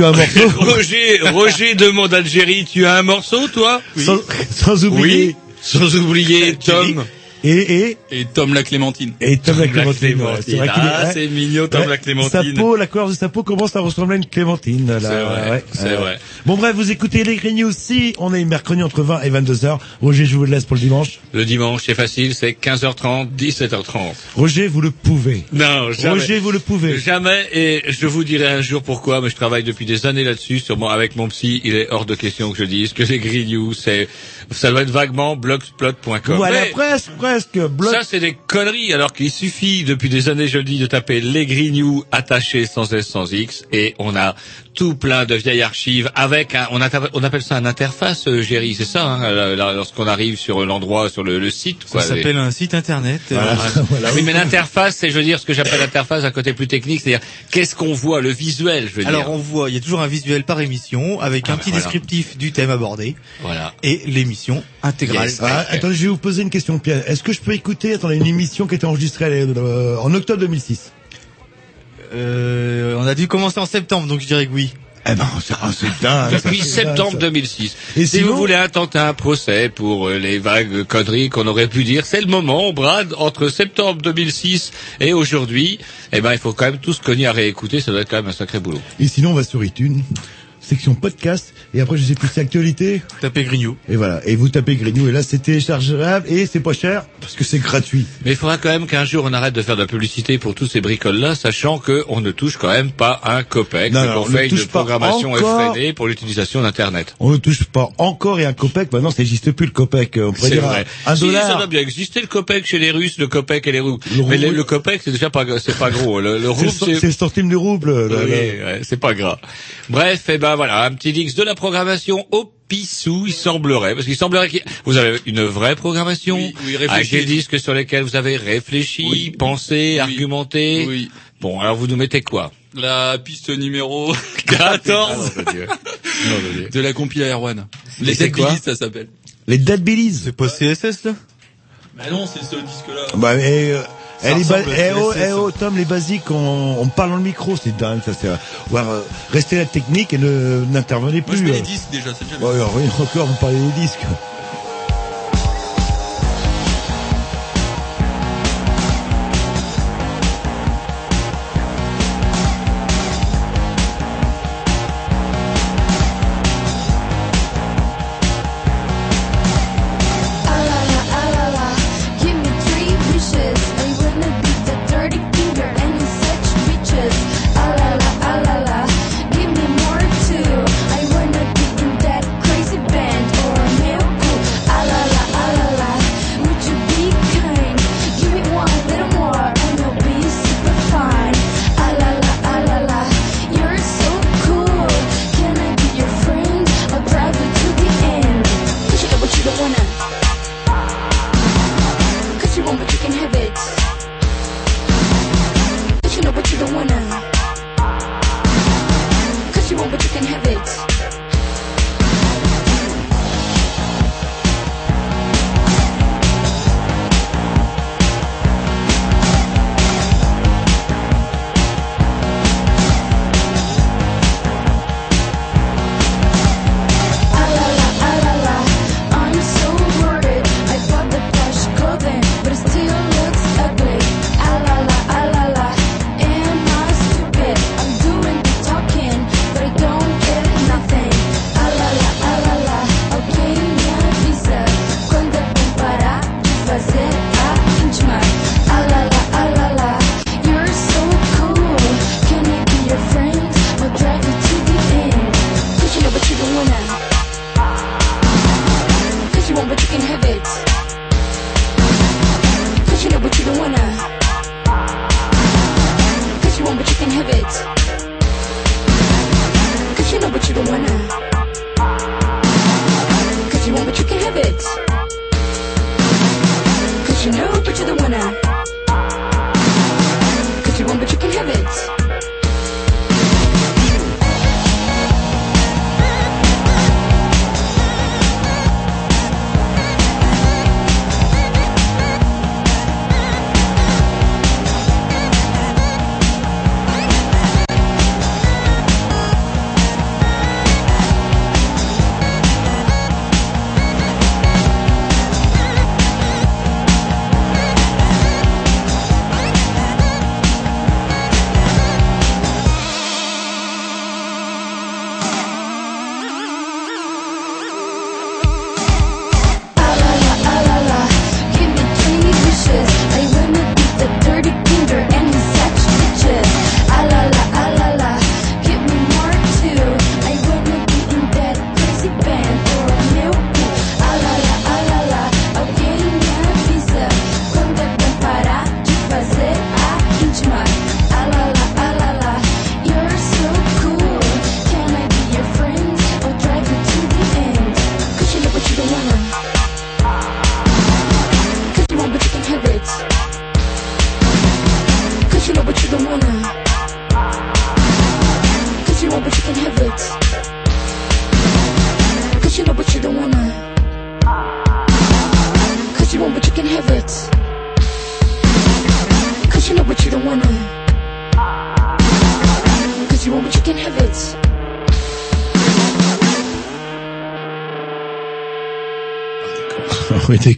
Tu as un morceau Roger, Roger demande Jerry, tu as un morceau, toi sans, sans oublier Oui. Sans oublier Tom. et et Et Tom la Clémentine. et Tom la La Clémentine. est- Ah, c'est mignon, Tom Ouais, la Sa Clémentine. peau, la couleur de sa peau commence à ressembler à une clémentine. là. C'est vrai, Ouais, c'est vrai. Bon bref, vous écoutez les Green News si on est mercredi entre 20 et 22 heures. Roger, je vous le laisse pour le dimanche. Le dimanche, c'est facile, c'est 15h30, 17h30. Roger, vous le pouvez. Non, jamais. Roger, vous le pouvez. Jamais, et je vous dirai un jour pourquoi, mais je travaille depuis des années là-dessus, sûrement avec mon psy, il est hors de question que je dise que les Green News, c'est, ça doit être vaguement blogspot.com. Voilà, Mais- presque, presque. Ça, c'est des conneries, alors qu'il suffit, depuis des années, je le dis, de taper les Grignoux attachés sans S, sans X, et on a tout plein de vieilles archives avec un, on, appelle ça un interface, euh, Géry, c'est ça, hein, lorsqu'on arrive sur l'endroit, sur le, le site, quoi. Ça s'appelle un site internet. euh, Ah, Oui, mais l'interface, c'est, je veux dire, ce que j'appelle l'interface, un côté plus technique, c'est-à-dire, qu'est-ce qu'on voit, le visuel, je veux Alors dire. on voit, il y a toujours un visuel par émission avec Ah un bah petit voilà. descriptif du thème abordé Voilà. et l'émission intégrale. Yes. Ah, attendez, je vais vous poser une question, Pierre. Est-ce que je peux écouter, attendez, une émission qui a été enregistrée euh, en octobre 2006 Euh, on a dû commencer en septembre, donc je dirais que oui. Eh ben, c'est dingue. Depuis septembre ça. 2006. Et si vous voulez intenter un procès pour euh, les vagues conneries qu'on aurait pu dire, c'est le moment, on brade entre septembre 2006 et aujourd'hui. Eh ben, il faut quand même tout ce cogner à réécouter, ça doit être quand même un sacré boulot. Et sinon, on va sur iTunes, section podcast, et après, je sais plus, c'est actualité. Tapez Grignou. Et voilà. Et vous tapez Grignou, et là, c'est téléchargeable, et c'est pas cher, parce que c'est gratuit. Mais il faudra quand même qu'un jour on arrête de faire de la publicité pour tous ces bricoles-là, sachant qu'on ne touche quand même pas un copec, Non, non, on ne fait une touche pas programmation encore. effrénée pour l'utilisation d'Internet. On ne touche pas encore, et un copec, maintenant, ça n'existe plus, le copec. On pourrait C'est dire vrai. un, si, ça dollar. doit bien exister le copec chez les Russes, le copec et les roubles. Le Mais le, rouble. le copec, c'est déjà pas, c'est pas gros. Le, le C'est rouble, le, cent- c'est le centime du rouble. Oui, ouais, c'est pas gras. Bref, et ben voilà, un petit X de la programmation au pissou, il semblerait, parce qu'il semblerait que vous avez une vraie programmation, Oui, oui, avec des disques sur lesquels vous avez réfléchi, Oui. pensé, Oui. argumenté. Oui. Bon, alors vous nous mettez quoi? La piste numéro 14 de la compil Air One. Les c'est Dead quoi Billies, ça s'appelle. Les Dead Billies. C'est pas CSS là? Bah non, c'est ce disque-là. Bah, et, euh, Eh, eh, oh, eh, oh, Tom, les basiques, on, on parle dans le micro, c'est dingue, ça, c'est, euh, euh, rester la technique et ne, n'intervenez Moi je plus. mets euh. les disques déjà, c'est déjà bien. Ouais, encore, vous parlez des disques.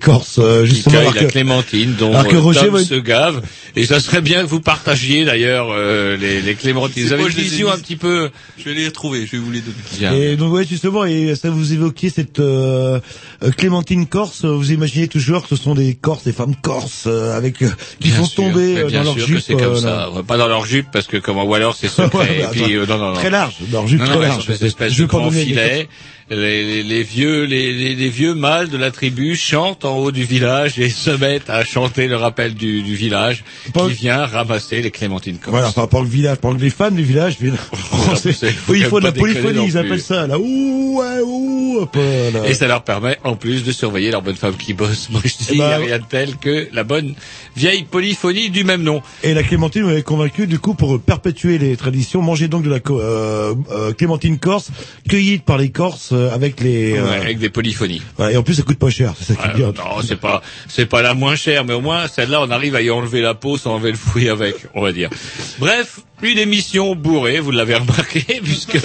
Corses, euh, Qui justement. cueille alors la que- clémentine dont alors que euh, Roger Tom va- se gave. Et ça serait bien que vous partagiez d'ailleurs euh, les, les clémentines. Vous avez une vision un petit peu... Je vais les retrouver, je vais vous les donner. Bien. Et donc ouais justement et ça vous évoquiez cette euh, euh, Clémentine Corse, vous imaginez toujours que ce sont des Corses, des femmes Corses euh, avec euh, qui Bien font sûr, tomber dans leur sûr jupe. c'est comme euh, ça. Pas dans leur jupe parce que comme ou alors c'est Ouais, secret. mais et puis euh, non non non. Très large, leur jupe Non, très non, ouais, large. espèce Je de grand filet. Les, les- les vieux, les, les- les vieux mâles de la tribu chantent en haut du village et se mettent à chanter le rappel du, du village Pas- qui vient ramasser les clémentines corses. Voilà, enfin, pour le village, pour les fans du village, viennent- C'est- c'est- oui, il faut de la pas polyphonie, ils appellent ça, là, ouh, ouais, ouh, hop, là. Et ça leur permet, en plus, de surveiller leur bonne femme qui bosse. Moi, je dis, Eh il n'y a ben, rien de tel que la bonne vieille polyphonie du même nom. Et la clémentine m'avait convaincu, du coup, pour perpétuer les traditions, manger donc de la euh, euh, clémentine corse, cueillie par les Corses euh, avec les... euh, avec des polyphonies. et en plus, ça coûte pas cher, c'est ça qui Ouais, non, c'est pas, c'est pas la moins chère, mais au moins, celle-là, on arrive à y enlever la peau sans enlever le fruit avec, on va dire. Bref, une émission bourrée, vous l'avez remarqué, puisque,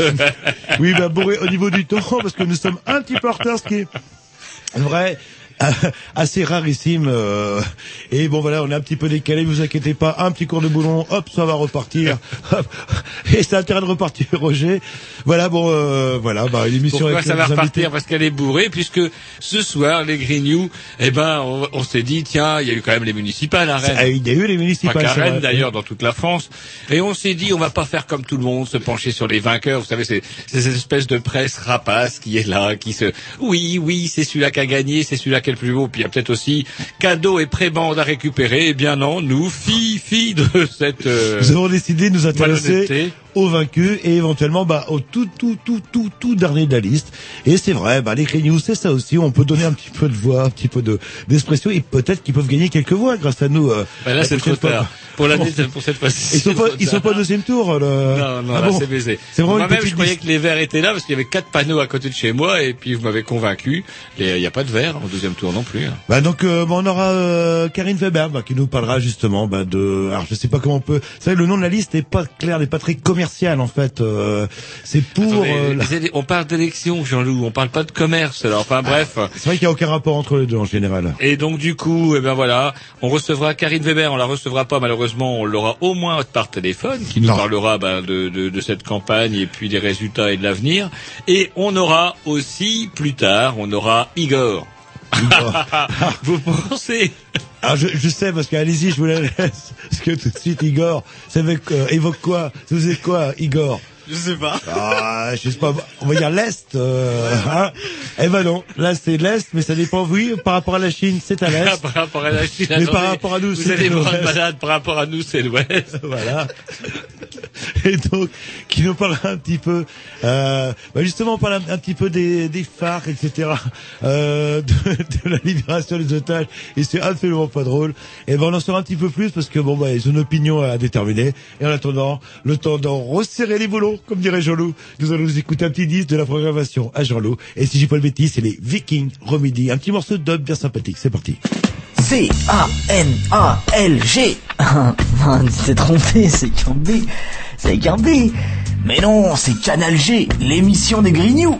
Oui, bah, bourré au niveau du temps, parce que nous sommes un petit peu en retard, ce qui est vrai, assez rarissime. euh, et bon, voilà, on est un petit peu décalé, vous inquiétez pas, un petit cours de boulon, hop, ça va repartir. Hop. et c'est intérêt de repartir, Roger. Voilà, bon, euh, voilà, bah, l'émission pourquoi ça va repartir? Parce qu'elle est bourrée, puisque ce soir, les News, eh ben, on, on s'est dit, tiens, il y a eu quand même les municipales à Rennes. Il y a eu les municipales. c'est Rennes d'ailleurs, dans toute la France. Et on s'est dit, on va pas faire comme tout le monde, se pencher sur les vainqueurs. Vous savez, c'est c'est cette espèce de presse rapace qui est là, qui se, oui, oui, c'est celui-là qui a gagné, c'est celui-là est plus beau. Puis il y a peut-être aussi cadeaux et prébande à récupérer. Eh bien non, nous, filles, filles de cette, euh, Nous avons décidé de nous intéresser aux vaincus et éventuellement bah, au tout tout tout tout tout dernier de la liste. Et c'est vrai, bah, les News, c'est ça aussi. On peut donner un petit peu de voix, un petit peu de d'expression et peut-être qu'ils peuvent gagner quelques voix grâce à nous. euh, Ben là, c'est trop tard. Pour l'année, pour cette fois-ci. Ils sont pas ils sont pas au deuxième tour. Le... Non, non, Ah bon c'est baisé. C'est vraiment une Moi-même, je croyais que les verts étaient là parce qu'il y avait quatre panneaux à côté de chez moi et puis vous m'avez convaincu. Et Il n'y a pas de verre au deuxième tour non plus. hein. Bah donc euh, bah, on aura euh, Karine Weber bah, qui nous parlera justement bah, de alors je sais pas comment on peut vous savez le nom de la liste n'est pas clair n'est pas très commercial en fait euh, c'est pour Attendez, euh, la- on parle d'élection, Jean-Loup, on parle pas de commerce. Alors, enfin bref. c'est vrai qu'il y a aucun rapport entre les deux en général Et donc du coup, eh ben voilà, on recevra Karine Weber, on la recevra pas malheureusement, on l'aura au moins par téléphone, qui nous Non. parlera ben, de, de, de cette campagne et puis des résultats et de l'avenir. Et on aura aussi plus tard, on aura Igor. Vous pensez? Ah, je, je sais, parce qu'allez-y, je vous la laisse. Parce que tout de suite, Igor, ça euh, évoque quoi? Ça vous êtes quoi, Igor? Je sais pas. Ah, je sais pas, on va dire l'Est. Euh, hein eh ben non, là c'est l'Est, mais ça dépend, oui, par rapport à la Chine, c'est à l'Est. par rapport à la Chine Mais par rapport à nous, c'est vous l'Ouest. malade, par rapport à nous, c'est l'Ouest. voilà. Et donc, qui nous parlera un petit peu, euh, bah justement, on parle un, un petit peu des, des phares, etc., euh, de, de la libération des otages, et c'est absolument pas drôle. Et ben, on en saura un petit peu plus parce que bon, bah, ils ont une opinion à déterminer. Et en attendant, le temps d'en resserrer les boulons, comme dirait Jean-Loup, nous allons nous écouter un petit disque de la programmation à Jean-Loup. Et si j'ai pas le bêtise, c'est les Vikings Remedy, un petit morceau dub bien sympathique. C'est parti. C-A-N-A-L-G. Tu t'es trompé, c'est qu'un B. C'est qu'un B. Mais non, c'est Canal G, l'émission des Grignoux.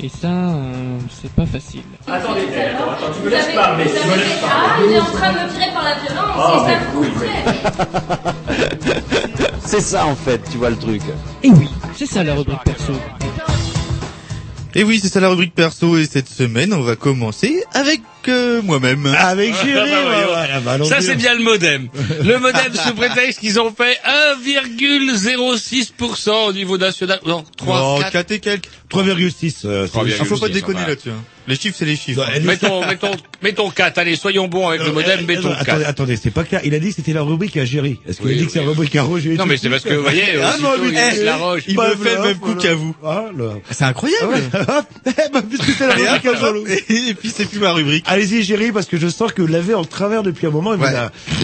Et ça, euh, c'est pas facile. Attendez, attends, attends, tu me laisses parler, tu me laisses Ah, parler. il est en train de me tirer par la violence, Ah, c'est ça mais comprenez C'est ça en fait, tu vois le truc. Et oui, c'est ça la rubrique perso. Et oui, c'est ça la rubrique perso et cette semaine, on va commencer avec euh, moi-même. Avec Jury, Ah, bah, bah. Ça c'est bien le modem. Le modem sous prétexte qu'ils ont fait 1,06% au niveau national. Non, 3, Non, 4. 4 et quelques. 3,6. euh, c'est- 3,6. Ah, faut pas déconner là-dessus. hein. Les chiffres, c'est les chiffres. Non, elle- Mettons, mettons, mettons 4. Allez, soyons bons avec le modem, Euh, mettons euh, attendez, 4. attendez, c'est pas clair. Il a dit que c'était la rubrique à Géry. Est-ce qu'il Oui, a dit que c'est la rubrique à Roger Non mais c'est parce que, vous voyez, Ah, aussitôt, non, il eh, la roche. Il Bah, me fait le même coup qu'à vous. Ah. C'est incroyable. Eh ben, puisque c'est la Et rubrique à Jean-Loup. hop, et puis c'est plus ma rubrique. Allez-y, Géry, parce que je sens que vous l'avez en travers depuis un moment. vous Ouais.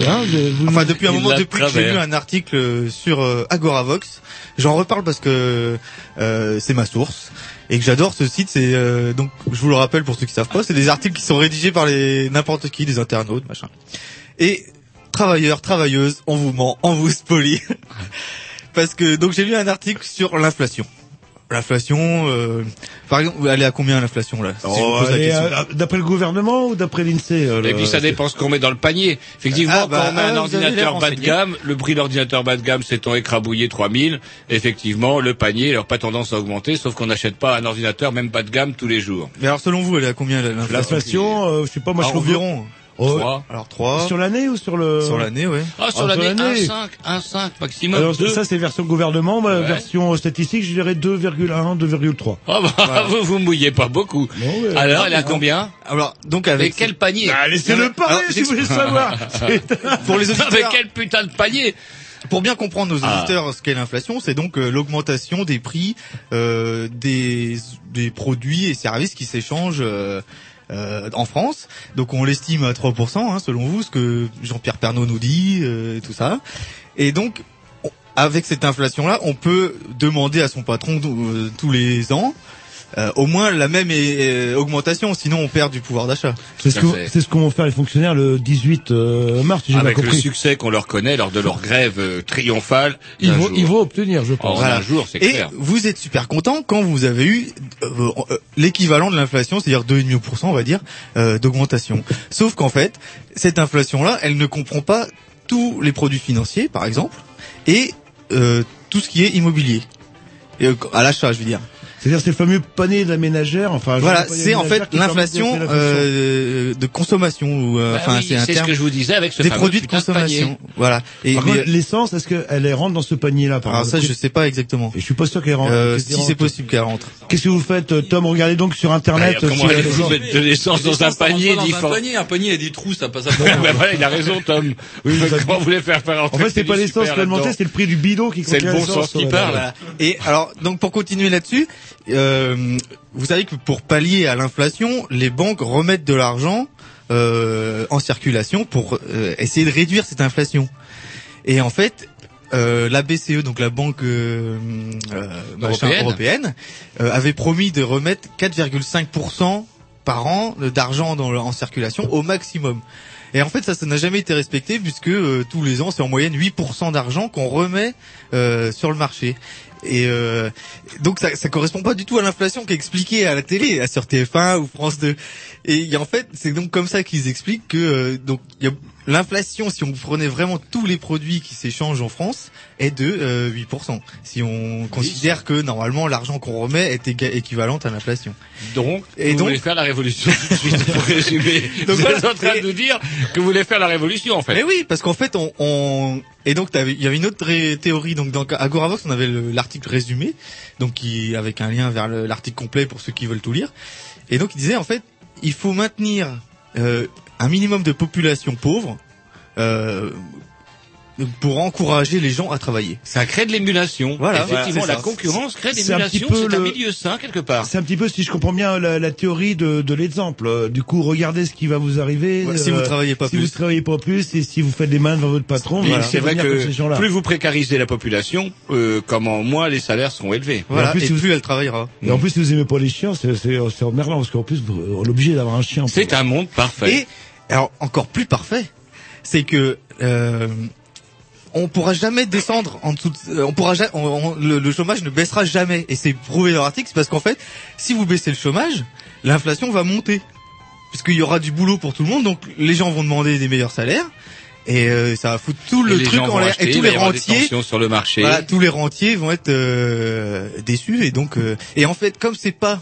hein, vous- Enfin, depuis un moment, depuis que j'ai lu un article euh, sur euh, Agoravox, j'en reparle parce que euh, c'est ma source et que j'adore ce site. C'est euh, donc, je vous le rappelle pour ceux qui savent pas, c'est des articles qui sont rédigés par les n'importe qui, des internautes, machin. Et travailleurs, travailleuses, on vous ment, on vous spolie. parce que donc j'ai lu un article sur l'inflation. L'inflation, euh, par exemple, elle est à combien l'inflation là si je Oh, D'après le gouvernement ou d'après l'INSEE euh, Et puis ça dépend ce qu'on met dans le panier. Effectivement, Ah, bah, quand on met un ah, l'air ordinateur bas de gamme, le prix de l'ordinateur bas de gamme s'étant écrabouillé 3000, effectivement, le panier n'a pas tendance à augmenter, sauf qu'on n'achète pas un ordinateur même bas de gamme tous les jours. Mais alors selon vous, elle est à combien l'inflation L'inflation, euh, je sais pas, moi je Ah, trouve environ. Oh, Trois. Alors 3 sur l'année ou sur le sur l'année, ouais. Ah, sur Ah, l'année, sur l'année. 1,5, 1,5 maximum, Alors 2. ça c'est version gouvernement, bah, Ouais. version statistique, je dirais 2,1, 2,3. Ah bah, vous vous mouillez pas beaucoup. Ouais. Alors, elle est à combien Alors donc Avec avec quel panier Ah, laissez-le parler Alors, si vous voulez savoir. Pour les Avec auditeurs, quel putain de panier pour bien comprendre nos Ah. auditeurs ce qu'est l'inflation, c'est donc euh, l'augmentation des prix euh, des des produits et services qui s'échangent euh, euh, en France. Donc on l'estime à 3%, hein, selon vous, ce que Jean-Pierre Pernaud nous dit, euh, tout ça. Et donc, on- avec cette inflation-là, on peut demander à son patron euh, tous les ans euh, au moins la même euh, augmentation, sinon on perd du pouvoir d'achat. C'est ce c'est ce qu'on vont faire les fonctionnaires le 18 euh, mars, si j'ai bien Avec le compris. succès qu'on leur connaît lors de leur grève euh, triomphale. Ils vont, jour. ils vont obtenir, je pense. En un jour, c'est Et clair. vous êtes super content quand vous avez eu euh, euh, l'équivalent de l'inflation, c'est-à-dire 2,5%, on va dire, euh, d'augmentation. Sauf qu'en fait, cette inflation-là, elle ne comprend pas tous les produits financiers, par exemple, et euh, tout ce qui est immobilier. Et, euh, à l'achat, je veux dire. C'est-à-dire c'est le fameux panier de la ménagère. Enfin, Voilà, a c'est en fait de l'inflation l'inflation. euh, de consommation. Ou, euh, Bah enfin, oui, c'est un c'est ce que je vous disais avec ce des produits de consommation. Voilà. Et Par mais, contre, l'essence, est-ce qu'elle rentre dans ce panier-là par alors ça, exemple je sais pas exactement. Et je suis pas sûr qu'elle rentre. Euh, si c'est possible qu'elle rentre. Qu'est-ce que vous faites, Tom Regardez donc sur Internet. Bah, comment allez-vous mettre de l'essence dans un panier un panier, un panier a des trous, ça passe à Ben voilà, il a raison, Tom. Oui, ça- Comment vous voulez faire faire En fait, c'est pas l'essence qui va augmenter, c'est le prix du bidon qui C'est le bon sens qui parle. Et alors, donc pour continuer là-dessus, euh, vous savez que pour pallier à l'inflation, les banques remettent de l'argent euh, en circulation pour euh, essayer de réduire cette inflation. Et en fait, euh, la BCE, donc la banque euh, euh, machin, Européenne. européenne, euh, avait promis de remettre 4,5% par an d'argent en circulation au maximum. Et en fait, ça, ça n'a jamais été respecté puisque euh, tous les ans, c'est en moyenne 8% d'argent qu'on remet euh, sur le marché. Et euh, donc ça, ça correspond pas du tout à l'inflation qui est expliquée à la télé, à sur TF1 ou France 2. Et en fait, c'est donc comme ça qu'ils expliquent que euh, donc il y a l'inflation, si on prenait vraiment tous les produits qui s'échangent en France, est de euh, 8%. Si on considère que normalement l'argent qu'on remet est équivalente à l'inflation. Donc, Et vous donc- voulez faire la révolution tout de suite, pour résumer. Donc vous êtes en train de nous dire que vous voulez faire la révolution, en fait. Mais oui, parce qu'en fait, on, on... et donc il y avait une autre théorie. Donc dans Agoravox, on avait le- l'article résumé, donc qui avec un lien vers le- l'article complet pour ceux qui veulent tout lire. Et donc il disait en fait, il faut maintenir euh, un minimum de population pauvre. Euh, pour encourager les gens à travailler. Ça crée de l'émulation. Voilà, Effectivement, voilà, la concurrence crée de l'émulation. C'est un le- milieu sain quelque part. C'est un petit peu, si je comprends bien, la, la théorie de, de l'exemple. Euh, Du coup, regardez ce qui va vous arriver. Ouais, si vous travaillez pas si plus. vous travaillez pas plus et si vous faites des mains devant votre patron, Et voilà, c'est vrai ces que plus vous précarisez la population, euh, comment moins les salaires seront élevés. Voilà, en plus, et si vous- plus elle travaillera. Et en plus, si vous aimez pas les chiens, c'est emmerdant parce qu'en plus, vous- on est obligé d'avoir un chien. C'est un monde parfait. Et alors encore plus parfait, c'est que euh, on pourra jamais descendre en dessous. de- euh, on pourra on- on- le, le chômage ne baissera jamais. Et c'est prouvé dans l'article, c'est parce qu'en fait, si vous baissez le chômage, l'inflation va monter, puisqu'il y aura du boulot pour tout le monde. Donc les gens vont demander des meilleurs salaires. Et euh, ça va foutre tout le truc en l'air. Et tous les rentiers, tensions sur le marché. voilà, tous les rentiers vont être euh, déçus et donc euh, et en fait comme c'est pas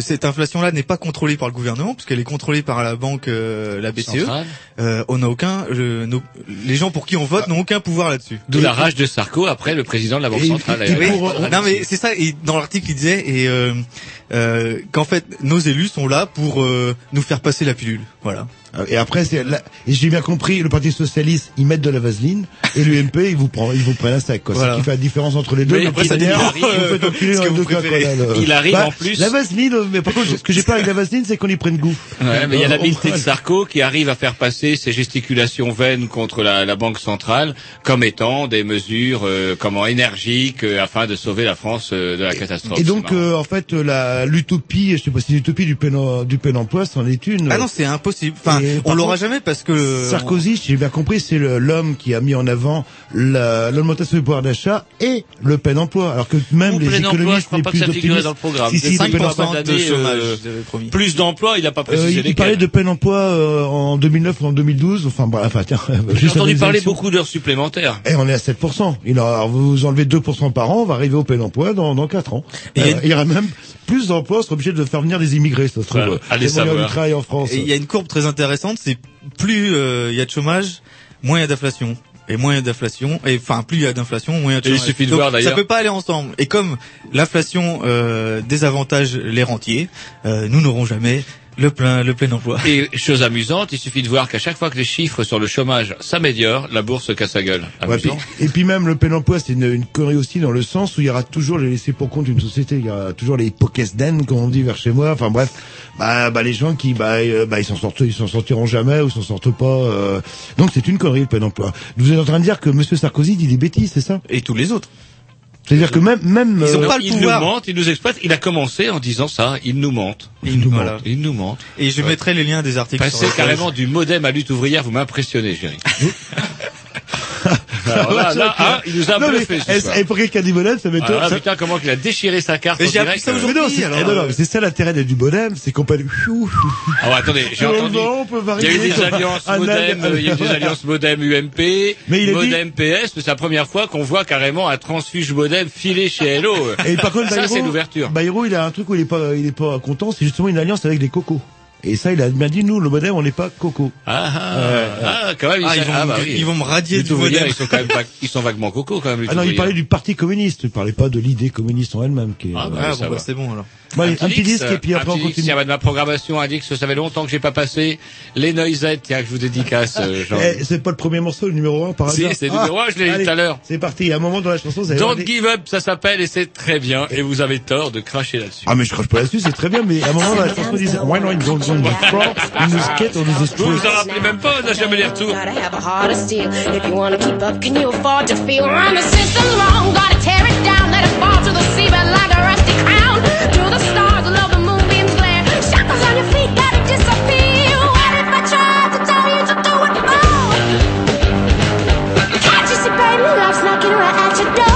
cette inflation-là n'est pas contrôlée par le gouvernement puisqu'elle est contrôlée par la banque, euh, la BCE. Centrale. euh, on n'a aucun, euh, nos- les gens pour qui on vote n'ont aucun pouvoir là-dessus. D'où la rage de Sarko après le président de la Banque Et- centrale. et Oui, d'ailleurs. non mais c'est ça. Et dans l'article il disait et euh, euh, qu'en fait nos élus sont là pour euh, nous faire passer la pilule. Voilà. Et après, c'est j'ai bien compris, le Parti socialiste, ils mettent de la vaseline, et l'UMP, ils vous prennent, ils vous prennent un sac, quoi. Voilà. C'est ce qui fait la différence entre les deux. Mais après, il ça le- Il arrive Bah, en plus- La vaseline, euh, mais par contre, ce que j'ai pas avec la vaseline, c'est qu'on y prenne goût. Ouais, mais il y a Euh, l'habileté on- de Sarko qui arrive à faire passer ses gesticulations vaines contre la, la Banque centrale comme étant des mesures euh, comment énergiques euh, afin de sauver la France euh, de la catastrophe. Et donc, euh, en fait, euh, la, l'utopie, je sais pas si l'utopie du plein, en- du plein emploi, c'en est une. Ah non c'est impossible. Enfin Et on l'aura jamais parce que Sarkozy, si j'ai bien compris, c'est l'homme qui a mis en avant la- l'augmentation du pouvoir d'achat et le plein emploi. Alors que même Ou les plein emploi, économistes je crois les pas que plus ça figurait optimistes, dans le programme. Si, si, le plein 5% emploi- de euh, plus d'emplois, il n'a pas Euh, précisé il, il lesquels. parlait de plein emploi euh, en 2009 ou en 2012. Enfin, bref, enfin, tiens, J'ai entendu parler élections. beaucoup d'heures supplémentaires. Et on est à 7%. Il a, alors, vous enlevez 2% par an, on va arriver au plein emploi dans, dans 4 ans. Et il a Euh, il y aura même plus d'emplois, on sera obligé de faire venir des immigrés, ça se trouve. Voilà, allez Les moyens savoir. du travail en France. Et il y a une courbe très intéressante, c'est plus euh, il y a de chômage, moins il y a d'inflation. Et moins il y a d'inflation, et enfin plus il y a d'inflation, moins il y a de Et il chômage. suffit de Donc, voir, d'ailleurs- Ça peut pas aller ensemble. Et comme l'inflation euh, désavantage les rentiers, euh, nous n'aurons jamais le plein le plein emploi. Et chose amusante, il suffit de voir qu'à chaque fois que les chiffres sur le chômage s'améliorent, la bourse se casse la gueule. Ouais, puis- et puis même le plein emploi, c'est une, une connerie aussi dans le sens où il y aura toujours les laissés pour compte d'une société. Il y aura toujours les pockets den, comme on dit vers chez moi. Enfin bref, bah, bah les gens qui, bah, euh, bah ils s'en sortent, ils s'en sortiront jamais ou s'en sortent pas. euh. Donc c'est une connerie le plein emploi. Vous êtes en train de dire que Monsieur Sarkozy dit des bêtises, c'est ça? Et tous les autres. C'est-à-dire que même, même. Ils ont euh, pas le il pouvoir. nous mente, il nous exploite. Il a commencé en disant ça. Il nous mente. Et nous- voilà. Il nous mente. Et je mettrai les liens des articles. sur Passer carrément du modem à lutte ouvrière, vous m'impressionnez, Géry. Alors là, là, hein, il nous a bluffé et, pour quelqu'un du bonhomme, ça m'étonne. Ça- putain, comment qu'il a déchiré sa carte Mais j'ai appris ça euh. Mais non, c'est eh euh, c'est ça l'intérêt du bonhomme, c'est qu'on peut aller. Ah attendez, j'ai entendu. peut Il y a eu des alliances modem, euh, il y a eu des alliances modem UMP, il modem PS, mais c'est la première fois qu'on voit carrément un transfuge modem filer chez Hello. Et par contre, ça Bayrou, c'est l'ouverture. Bayrou, il a un truc où il est pas, il est pas content, c'est justement une alliance avec des cocos. Et ça, il a bien dit, nous, le modem, on n'est pas coco. Ah, ah, ah, quand même, Ah, ils vont, ah, me- bah oui. ils vont me radier du modem. ils sont quand même ils sont vaguement coco quand même. Ah non, il parlait du parti communiste, il parlait pas de l'idée communiste en elle-même. Qui est, Ah, bah, Ah, bon, bah, c'est bon alors. Bon, allez, un petit disque et puis un après on petit disque, continue. tiens, ma programmation indique que ça fait longtemps que j'ai pas passé les noisettes, tiens, que je vous dédicace, euh. Eh, c'est pas le premier morceau, le numéro 1 par Si, hasard. c'est le numéro un, je l'ai dit allez, tout à l'heure. C'est parti, il y a un moment dans la chanson, avez Don't give up, ça s'appelle, et c'est très bien, et vous avez tort de cracher là-dessus. Ah mais je crache pas là-dessus, c'est très bien, mais à un moment dans la chanson, ils disent Why not? Don't go on the floor, in the skate or the Vous street. vous en rappelez même pas, on n'a jamais les retours. Gotta have a heart of steel. If you wanna keep up, can you afford to feel? Run the system wrong, gotta tear it down, let it fall to the seabed like a rusty crown. you are at your door.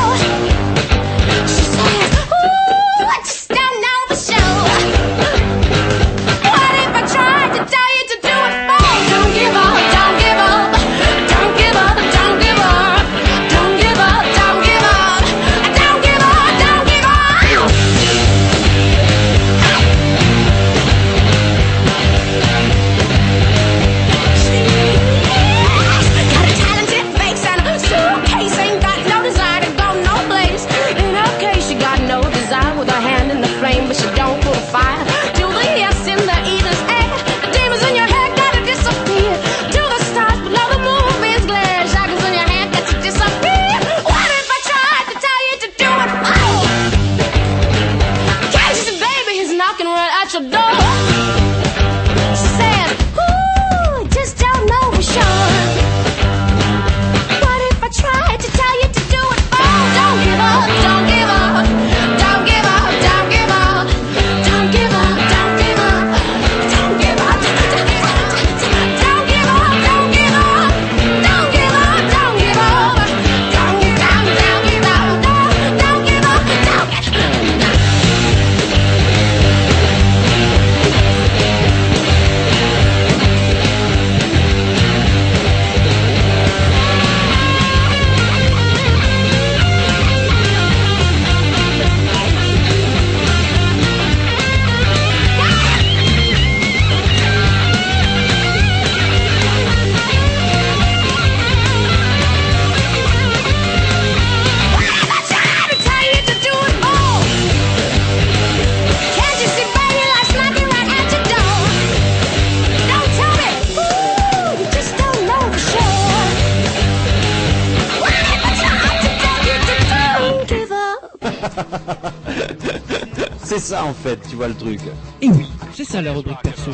Tu vois le truc. Et oui, c'est ça la rubrique perso.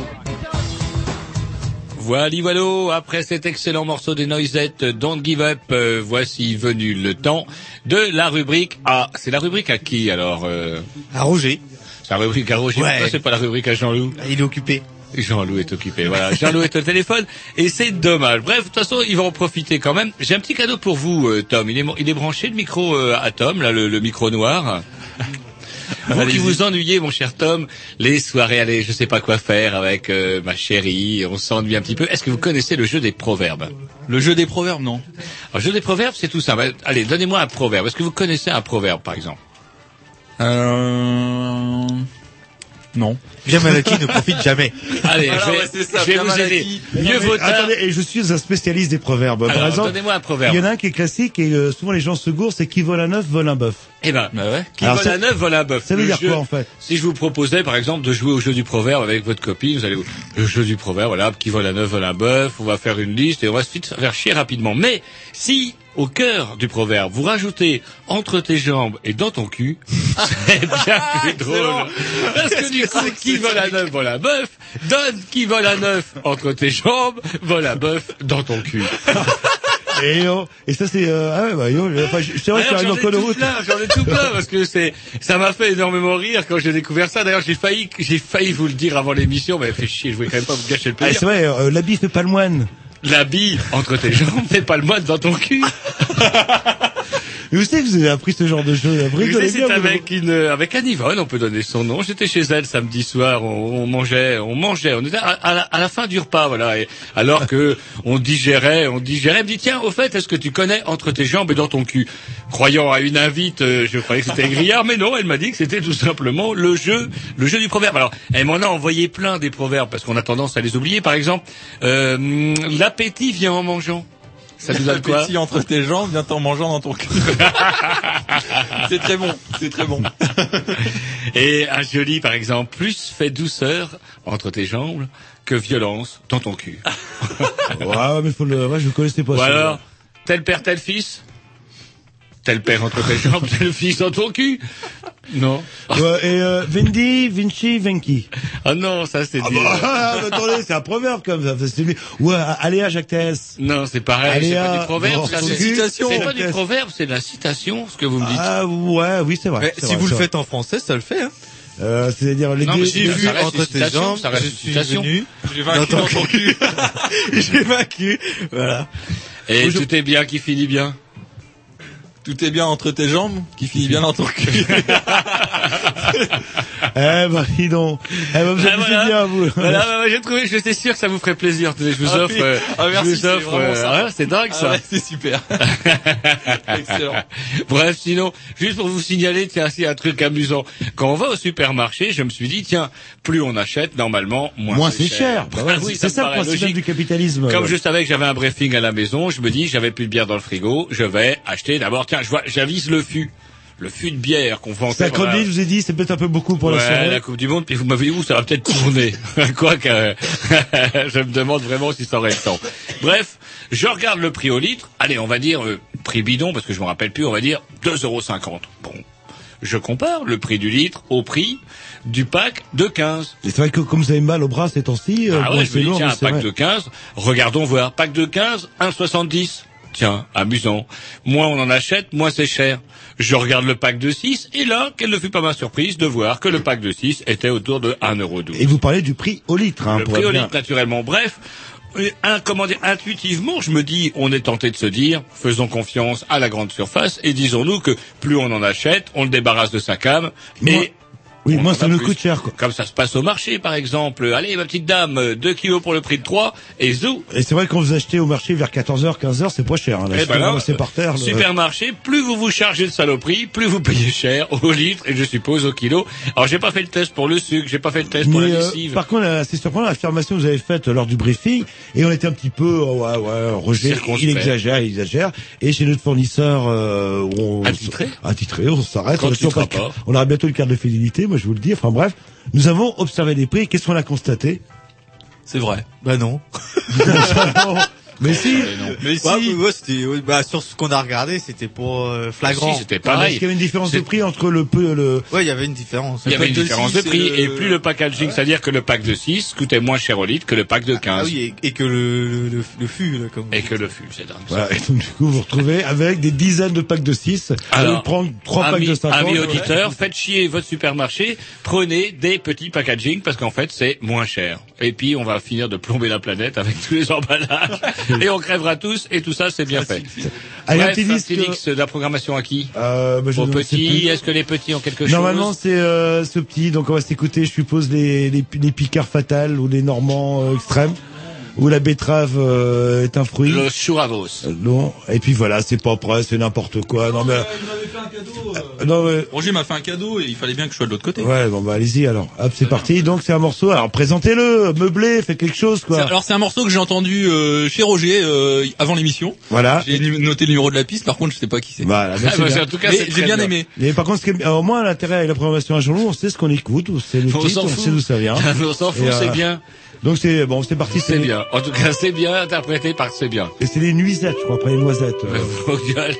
Voilà, voilà, après cet excellent morceau des Noisettes, Don't Give Up, euh, voici venu le temps de la rubrique à... C'est la rubrique à qui alors euh... À Roger. C'est la rubrique à Roger, Ouais. c'est pas la rubrique à Jean-Loup Il est occupé. Jean-Loup est occupé, voilà. Jean-Loup est au téléphone et c'est dommage. Bref, de toute façon, il va en profiter quand même. J'ai un petit cadeau pour vous, euh, Tom. Il est, il est branché le micro euh, à Tom, là, le, le micro noir. Vous qui vous ennuyez, mon cher Tom, les soirées, allez, je sais pas quoi faire avec euh, ma chérie, on s'ennuie un petit peu. Est-ce que vous connaissez le jeu des proverbes? Le jeu des proverbes, non. Alors, le jeu des proverbes, c'est tout simple. Allez, donnez-moi un proverbe. Est-ce que vous connaissez un proverbe, par exemple? Euh... Non. Bien Malaki ne profite jamais. Allez, je vais, ouais, c'est ça, je vais bien vous aider. Mieux vaut. Attendez, et je suis un spécialiste des proverbes. Par exemple, donnez-moi un proverbe. il y en a un qui est classique et euh, souvent les gens se gourent, c'est qui vole un œuf vole un bœuf. Eh ben, Bah ouais. qui Alors, vole ça- un œuf vole un bœuf. Ça veut Le dire jeu- quoi en fait? Si je vous proposais, par exemple, de jouer au jeu du proverbe avec votre copine, vous allez vous- le jeu du proverbe, voilà, qui vole un œuf vole un bœuf, on va faire une liste et on va se faire chier rapidement. Mais si au cœur du proverbe vous rajoutez entre tes jambes et dans ton cul, c'est bien plus drôle. Parce que du coup, qui vole un œuf vole un bœuf, donne qui vole un œuf entre tes jambes, vole un bœuf dans ton cul. et, et ça c'est euh, ah ouais bah yo, enfin, je- c'est vrai que j'en ai de tout route. plein, j'en ai tout plein parce que c'est, ça m'a fait énormément rire quand j'ai découvert ça. D'ailleurs, j'ai failli, j'ai failli vous le dire avant l'émission, mais fait chier, je voulais quand même pas vous gâcher le Ah, plaisir. c'est vrai, euh, l'habit fait pas le moine. La bille entre tes jambes, mais pas le moine dans ton cul. Mais vous savez que vous avez appris ce genre de Vous savez, c'est vous. avec une, avec Anne Yvonne, on peut donner son nom. J'étais chez elle samedi soir, on, on mangeait, on mangeait, on était à, à la, à la fin du repas, voilà. Et alors que on digérait, on digérait, elle me dit tiens, au fait, est-ce que tu connais entre tes jambes et dans ton cul? Croyant à une invite, euh, je croyais que c'était grillard, mais non, elle m'a dit que c'était tout simplement le jeu, le jeu du proverbe. Alors, elle m'en a envoyé plein des proverbes parce qu'on a tendance à les oublier. Par exemple, euh, l'appétit vient en mangeant. Ça nous donne quoi entre tes jambes vient en mangeant dans ton cul. c'est très bon, c'est très bon. Et un joli, par exemple, plus fait douceur entre tes jambes que violence dans ton cul. Ouais, mais faut le, ouais, je connaissais pas Ou ça. alors, tel père, tel fils Tel père entre tes jambes, tel fils dans ton cul Non. Ouais, et euh, Vendi, Vinci, Venki. Ah non, ça c'est Ah dit. bah, ah, mais attendez, c'est un proverbe comme ça. C'est lui. Ouais, allez à Jacques Tess. Non, c'est pareil, c'est Aléa, pas du proverbe, c'est cul, citation. C'est pas du proverbe, c'est de la citation, ce que vous me dites. Ah ouais, oui, c'est vrai. Mais c'est si vrai, vous c'est le vrai. faites en français, ça le fait. Hein. Euh, c'est-à-dire les Non, deux- mais J'ai vu entre une tes jambes, ça reste je une suis citation. venu J'ai vaincu ton dans ton cul. J'ai vaincu. Voilà. Et tout est bien qui finit bien. Tout est bien entre tes jambes, qui finit bien dans ton cul. Eh ben, dis donc. Eh ben, vous Ah, abusez voilà. bien, vous. Voilà, bah, bah, j'ai trouvé, j'étais sûr que ça vous ferait plaisir. Je vous Ah offre, oui. euh, Ah, merci, je vous offre, euh, c'est dingue Ah ça. ouais, c'est super. Excellent. Bref, sinon, juste pour vous signaler, tiens, c'est un truc amusant. Quand on va au supermarché, je me suis dit, tiens, plus on achète, normalement, moins, Moins c'est cher. Bah ouais, Ah oui, c'est ça le principe logique. du capitalisme. Comme Ouais. je savais que j'avais un briefing à la maison, je me dis, j'avais plus de bière dans le frigo, je vais acheter d'abord, tiens, je vois, j'avise le fût. Le fût de bière qu'on vend. 50 litres, je vous ai dit, c'est peut-être un peu beaucoup pour la Ouais, soirée. la Coupe du Monde, puis vous m'avez dit, où ça va peut-être tourner. Quoique, euh, je me demande vraiment si ça aurait le temps. Bref, je regarde le prix au litre. Allez, on va dire, euh, prix bidon, parce que je me rappelle plus, on va dire 2,50 euros. Bon. Je compare le prix du litre au prix du pack de 15. Et C'est vrai que comme vous avez mal au bras ces temps-ci, euh, Ah ouais, je me dis, tiens, un pack vrai. de 15, regardons voir. Pack de 15, 1,70. Tiens, amusant. Moins on en achète, moins c'est cher. Je regarde le pack de 6, et là, quelle ne fut pas ma surprise de voir que le pack de 6 était autour de 1,12€. Et vous parlez du prix au litre, hein, Le pour prix au litre, naturellement. Bref, euh, un, comment dire, intuitivement, je me dis, on est tenté de se dire, faisons confiance à la grande surface, et disons-nous que plus on en achète, on le débarrasse de sa cam, Moi- et Oui, moi ça plus. coûte cher. Quoi. Comme ça se passe au marché, par exemple. Allez, ma petite dame, 2 kilos pour le prix de 3, et zou, Et c'est vrai que quand vous achetez au marché vers 14h, 15h, c'est pas cher. Hein, là, Eh ben là, ramasser par terre. supermarché, plus vous vous chargez de saloperie, plus vous payez cher au litre et je suppose au kilo. Alors j'ai pas fait le test pour le sucre, j'ai pas fait le test pour la euh, lessive. par contre, euh, c'est surprenant l'affirmation que vous avez faite lors du briefing, et on était un petit peu, euh, ouais, ouais, Roger, Circonspect. il exagère, il exagère, et chez notre fournisseur, euh, on, Attitré attitré, on s'arrête, on, on aura bientôt le carte de fidélité, moi je vous le dis, enfin bref, nous avons observé les prix, qu'est-ce qu'on a constaté? C'est vrai. Bah non. Mais si. Mais si. Ouais, c'était, ouais, bah, sur ce qu'on a regardé, c'était pour euh, flagrant. Si, c'était Ah, parce pareil. qu'il y avait une différence de prix entre le peu, le. Ouais, il y avait une différence. Il y avait une différence de prix et et plus le packaging, c'est-à-dire que le pack de 6 coûtait moins cher au litre que le pack de 15. Ah oui, et, et que le, le, le, le fût, là, comme. Et que le fût, c'est dingue. Voilà. Et donc, du coup, vous vous retrouvez avec des dizaines de packs de 6. Alors, prendre trois packs amis, de 50. amis ouais. auditeurs, faites chier votre supermarché, prenez des petits packaging parce qu'en fait c'est moins cher. Et puis on va finir de plomber la planète avec tous les emballages et on crèvera tous et tout ça c'est bien fait. Allez, Bref, un petit de la programmation à qui Euh, bah, Aux petits, est-ce que les petits ont quelque Normalement, chose c'est euh, ce petit. Donc, on va s'écouter, je suppose, les, les, les picards fatales ou les normands euh, extrêmes. Où la betterave euh, est un fruit. Le churravos. Euh, Non. Et puis voilà, c'est pas prêt, c'est n'importe quoi. Non mais. Euh, non mais. Roger m'a fait un cadeau et il fallait bien que je sois de l'autre côté. Ouais, bon bah allez-y alors. Hop, c'est parti. Donc c'est un morceau. Alors présentez-le, meublé, faites quelque chose C'est- quoi. Alors c'est un morceau que j'ai entendu euh, chez Roger euh, avant l'émission. Voilà. J'ai noté le numéro de la piste, par contre je sais pas qui c'est. Voilà, mais Ah, bah, bien. en tout cas, j'ai bien aimé. Mais par contre, ce qui est- au moins l'intérêt avec la programmation un jour, on sait ce qu'on écoute, on sait le On titre, on fout. sait d'où ça vient. on s'en fout, euh, c'est bien. Donc c'est bon, c'est parti. C'est bien. En tout cas, c'est bien interprété par c'est bien. Et c'est les nuisettes, je crois, après les noisettes. euh.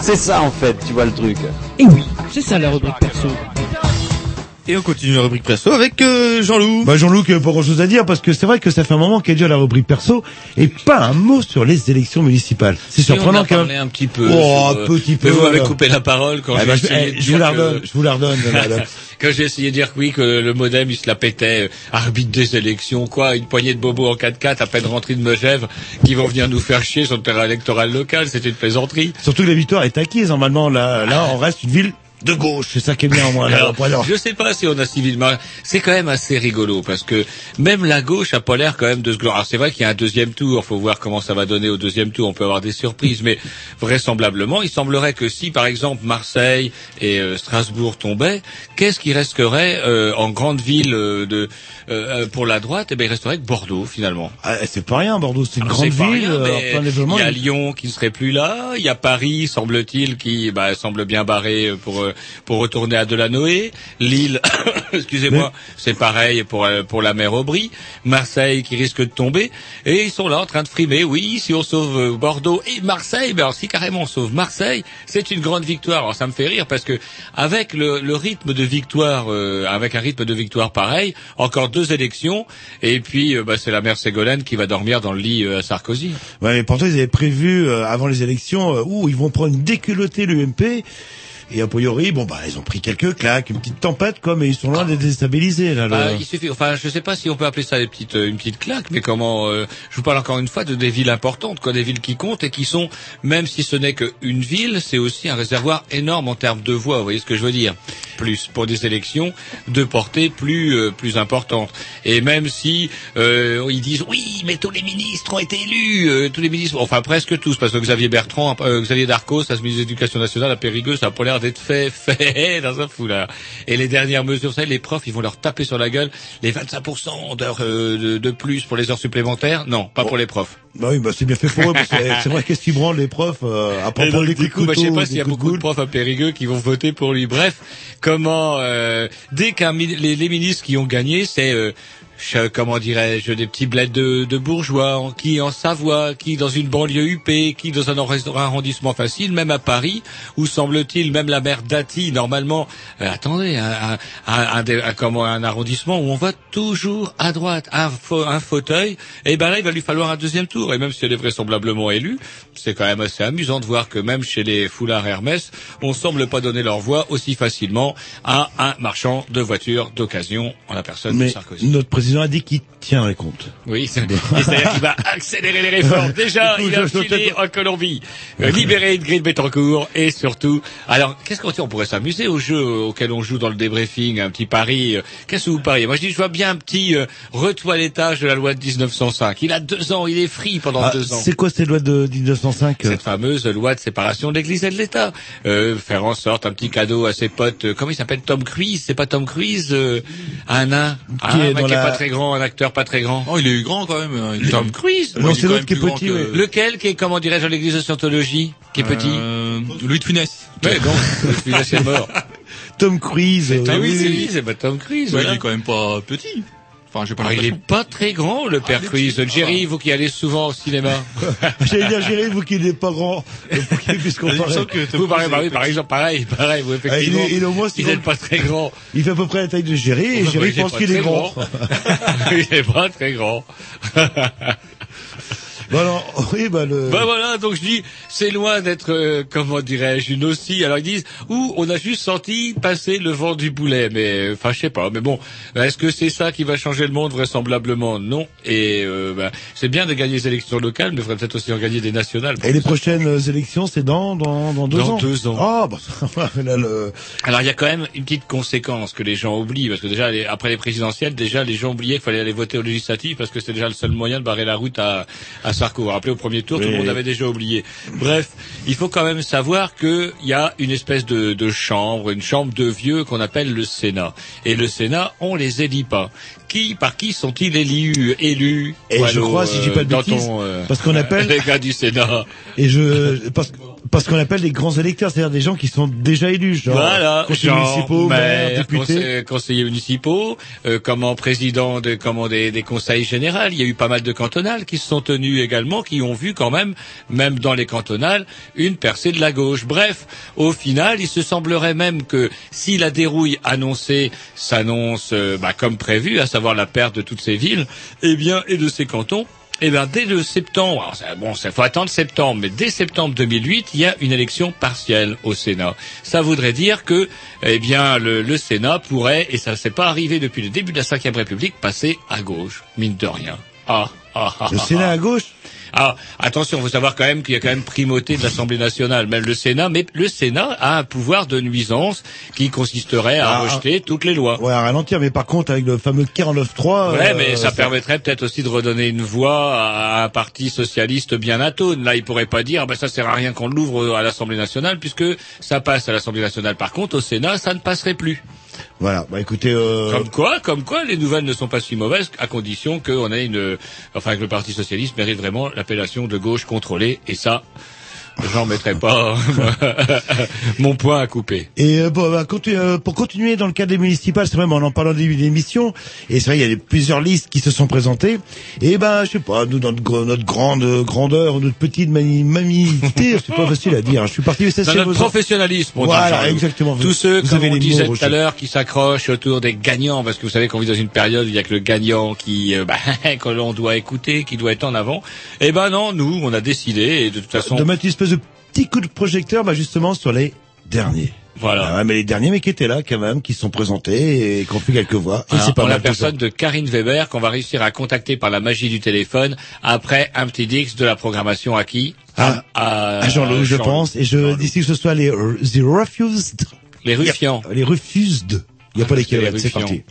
C'est ça en fait, tu vois le truc. Et oui, c'est ça la rubrique perso. Et on continue la rubrique perso avec euh, Jean-Loup. Bah Jean-Luc, euh, pas grand chose à dire parce que c'est vrai que ça fait un moment qu'elle dure la rubrique perso et pas un mot sur les élections municipales. C'est Si, surprenant en a quand parlé un petit peu. Oh, sur, un euh, petit peu. Mais vous m'avez coupé la parole quand Ah j'ai bah, je, essayé de je vous la que- redonne, je vous la redonne. Quand j'ai essayé de dire que oui, que le modem, il se la pétait, euh, arbitre des élections, quoi, une poignée de bobos en 4x4 à peine rentrés de Megève, qui vont venir nous faire chier sur le terrain électoral local, c'était une plaisanterie. Surtout que la victoire est acquise normalement. Là, là, on reste une ville de gauche. C'est ça qui est bien au moins. Alors, je sais pas si on a civilement. C'est quand même assez rigolo parce que même la gauche a pas l'air quand même de se gloire. C'est vrai qu'il y a un deuxième tour. Faut voir comment ça va donner au deuxième tour. On peut avoir des surprises, mais vraisemblablement, il semblerait que si, par exemple, Marseille et euh, Strasbourg tombaient, qu'est-ce qui resterait euh, en grande ville euh, de euh, pour la droite? Eh ben, il resterait que Bordeaux finalement. Ah, c'est pas rien, Bordeaux. C'est une Alors, grande ville. euh. Il y a Lyon qui ne serait plus là. Il y a Paris, semble-t-il, qui bah, semble bien barré pour pour retourner à Delanoë. Lille, excusez-moi, c'est pareil pour euh, pour la mer Aubry. Marseille qui risque de tomber. Et ils sont là en train de frimer. Oui, si on sauve euh, Bordeaux et Marseille, ben alors si carrément on sauve Marseille, c'est une grande victoire. Alors ça me fait rire parce que avec le, le rythme de victoire, euh, avec un rythme de victoire pareil, encore deux élections et puis euh, bah, c'est la mère Ségolène qui va dormir dans le lit euh, à Sarkozy. Ouais, mais pourtant ils avaient prévu euh, avant les élections euh, où ils vont prendre une déculottée l'UMP. Et a priori, bon bah ils ont pris quelques claques, une petite tempête quoi, mais ils sont loin d'être déstabilisés là. Bah, il suffit, enfin, je sais pas si on peut appeler ça des petites, euh, une petite claque, mais comment euh, Je vous parle encore une fois de des villes importantes, quoi, des villes qui comptent et qui sont, même si ce n'est qu'une ville, c'est aussi un réservoir énorme en termes de voix. Vous voyez ce que je veux dire Plus pour des élections de portée plus euh, plus importante. Et même si euh, ils disent oui, mais tous les ministres ont été élus, euh, tous les ministres, enfin presque tous, parce que Xavier Bertrand, euh, Xavier Darcos, ça se ministre de l'Éducation nationale à Périgueux, ça a pas l'air d'être fait fait dans un foulard. Et les dernières mesures, savez, les profs, ils vont leur taper sur la gueule les 25% d'heures euh, de, de plus pour les heures supplémentaires. Non, pas pour les profs. Bah oui, bah c'est bien fait pour eux. parce que c'est vrai qu'est-ce qu'ils branlent les profs euh, à donc, des coups coup, de bah, je sais couteau, pas s'il y a de beaucoup de profs à Périgueux qui vont voter pour lui. Bref, comment euh, dès qu'un les, les ministres qui ont gagné, c'est euh, comment dirais-je des petits bleds de, de bourgeois, qui en Savoie, qui dans une banlieue UP, qui dans un arro- arrondissement facile, même à Paris, où semble-t-il même la maire Dati, normalement, euh, attendez, un, un, un, comment, un arrondissement où on vote toujours à droite, un, fa- un fauteuil, et ben là il va lui falloir un deuxième tour, et même si elle est vraisemblablement élue, c'est quand même assez amusant de voir que même chez les foulards Hermès, on semble pas donner leur voix aussi facilement à un marchand de voitures d'occasion en la personne de Sarkozy. notre président a dit qu'il tient les comptes. Oui, c'est-à-dire qu'il va accélérer les réformes. Déjà, il a filé en Colombie, euh, de Green Betancourt, et surtout, alors, qu'est-ce qu'on dit On pourrait s'amuser au jeu auquel on joue dans le débriefing, un petit pari. euh, Qu'est-ce que vous pariez? Moi, je dis, je vois bien un petit euh, retoilettage de la loi de 1905. Il a deux ans, il est free pendant Ah, deux ans. c'est quoi cette loi de 1905 euh? Cette fameuse loi de séparation de l'Église et de l'État. Euh, faire en sorte un petit cadeau à ses potes. euh, comment il s'appelle? Tom Cruise? C'est pas Tom Cruise Un nain? Qui est dans qui est la- pas très grand, un acteur pas très grand. Oh, il est grand quand même. hein. Il est- Tom Cruise Ouais, Non, c'est l'autre qui est petit, que- ouais. Lequel qui est, comment dirais-je, dans l'église de Scientologie Qui est petit? Euh, Louis de Funès. Mais non, celui-là c'est mort. Tom Cruise. Ah oui, oui, c'est lui, c'est pas Tom Cruise. Ouais, voilà. il est quand même pas petit. Enfin, j'ai pas Ah, il est pas très grand, le père Cruise. Jerry, vous qui allez souvent au cinéma. J'allais dire Géry, vous qui n'êtes pas grand, euh, pour qu'il puisse comparer. Vous, par, par, par exemple, pareil, pareil, vous, Ah, il effectivement. est, il est au moins il n'est pas très grand. Il fait à peu près la taille de Géry et il est pense qu'il est grand. il est pas très grand. Bon alors, oui, bah le. Ben voilà, donc je dis, c'est loin d'être, euh, comment dirais-je, une aussi. Alors ils disent, ou on a juste senti passer le vent du boulet, mais euh, enfin je sais pas. Mais bon, est-ce que c'est ça qui va changer le monde vraisemblablement? Non. Et euh, ben, c'est bien de gagner les élections locales, mais il faudrait peut-être aussi en gagner des nationales. Et les prochaines euh, élections, c'est dans, dans, dans deux Dans ans. deux ans. Ah, bah, là, le... Alors il y a quand même une petite conséquence que les gens oublient, parce que déjà les- après les présidentielles, déjà les gens oubliaient qu'il fallait aller voter aux législatives, parce que c'était déjà le seul moyen de barrer la route à, à Sarko. Vous vous rappelez au premier tour, tout le monde avait déjà oublié. Bref, il faut quand même savoir qu'il y a une espèce de, de chambre, une chambre de vieux qu'on appelle le Sénat. Et le Sénat, on les élit pas. qui, par qui sont-ils élus, élus Et je crois, si je dis pas de dans bêtises, ton, euh, parce qu'on appelle- les gars du Sénat. Et je parce, parce qu'on appelle des grands électeurs, c'est-à-dire des gens qui sont déjà élus, genre voilà, conseillers genre municipaux, maires, députés. conseillers municipaux, euh, comment président de comment des, des conseils généraux. Il y a eu pas mal de cantonales qui se sont tenues également, qui ont vu quand même, même dans les cantonales, une percée de la gauche. Bref, au final, il se semblerait même que si la dérouille annoncée s'annonce euh, bah, comme prévu, à savoir la perte de toutes ces villes, eh bien, et de ces cantons, eh bien, dès le septembre, alors, ça- bon, ça faut attendre septembre, mais dès septembre 2008, il y a une élection partielle au Sénat. Ça voudrait dire que, eh bien, le, le Sénat pourrait, et ça ne s'est pas arrivé depuis le début de la Cinquième République, passer à gauche, mine de rien. Ah, ah, ah, Le ah, Sénat ah. à gauche? Ah, attention, il faut savoir quand même qu'il y a quand même primauté de l'Assemblée nationale, même le Sénat, mais le Sénat a un pouvoir de nuisance qui consisterait à Ah, rejeter toutes les lois. Ouais, à ralentir, mais par contre, avec le fameux 49.3... Ouais, euh, mais ça, permettrait peut-être aussi de redonner une voix à un parti socialiste bien atone. Là, il pourrait pas dire, ah ben ça sert à rien qu'on l'ouvre à l'Assemblée nationale, puisque ça passe à l'Assemblée nationale. Par contre, au Sénat, ça ne passerait plus. Voilà, bah écoutez... Euh... Comme quoi, comme quoi, les nouvelles ne sont pas si mauvaises, à condition qu'on ait une, enfin, que le Parti socialiste mérite vraiment l'appellation de gauche contrôlée, et ça, j'en mettrai pas mon point à couper. Et euh, bon, bah, continu- euh, pour continuer dans le cadre des municipales, c'est même en en parlant des émissions, et c'est vrai, il y a des- plusieurs listes qui se sont présentées, et ben, je sais pas, nous, notre, gr- notre grande grandeur, notre petite mamité, c'est pas facile à dire, je suis parti... c'est Dans notre vos- professionnalisme, on dit, Voilà, exactement. Tous ceux, Vous comme on disait tout à l'heure, qui s'accrochent autour des gagnants, parce que vous savez qu'on vit dans une période où il y a que le gagnant qui, euh, bah, que l'on doit écouter, qui doit être en avant. Eh ben non, nous, on a décidé, et de toute façon, de espèce de petit coup de projecteur, bah, justement, sur les derniers. voilà. Ah mais les derniers, mais qui étaient là, quand même, qui sont présentés et qui ont fait quelques voix. Et c'est pas en la mal. ça. personne de Karine Weber qu'on va réussir à contacter par la magie du téléphone après un petit dix de la programmation à qui? Ah, à, À Jean-Loup, je pense, et je d'ici que ce soit les, euh, the refused. Les ruffians. Les refused. Il n'y a Ah, pas les c'est parti.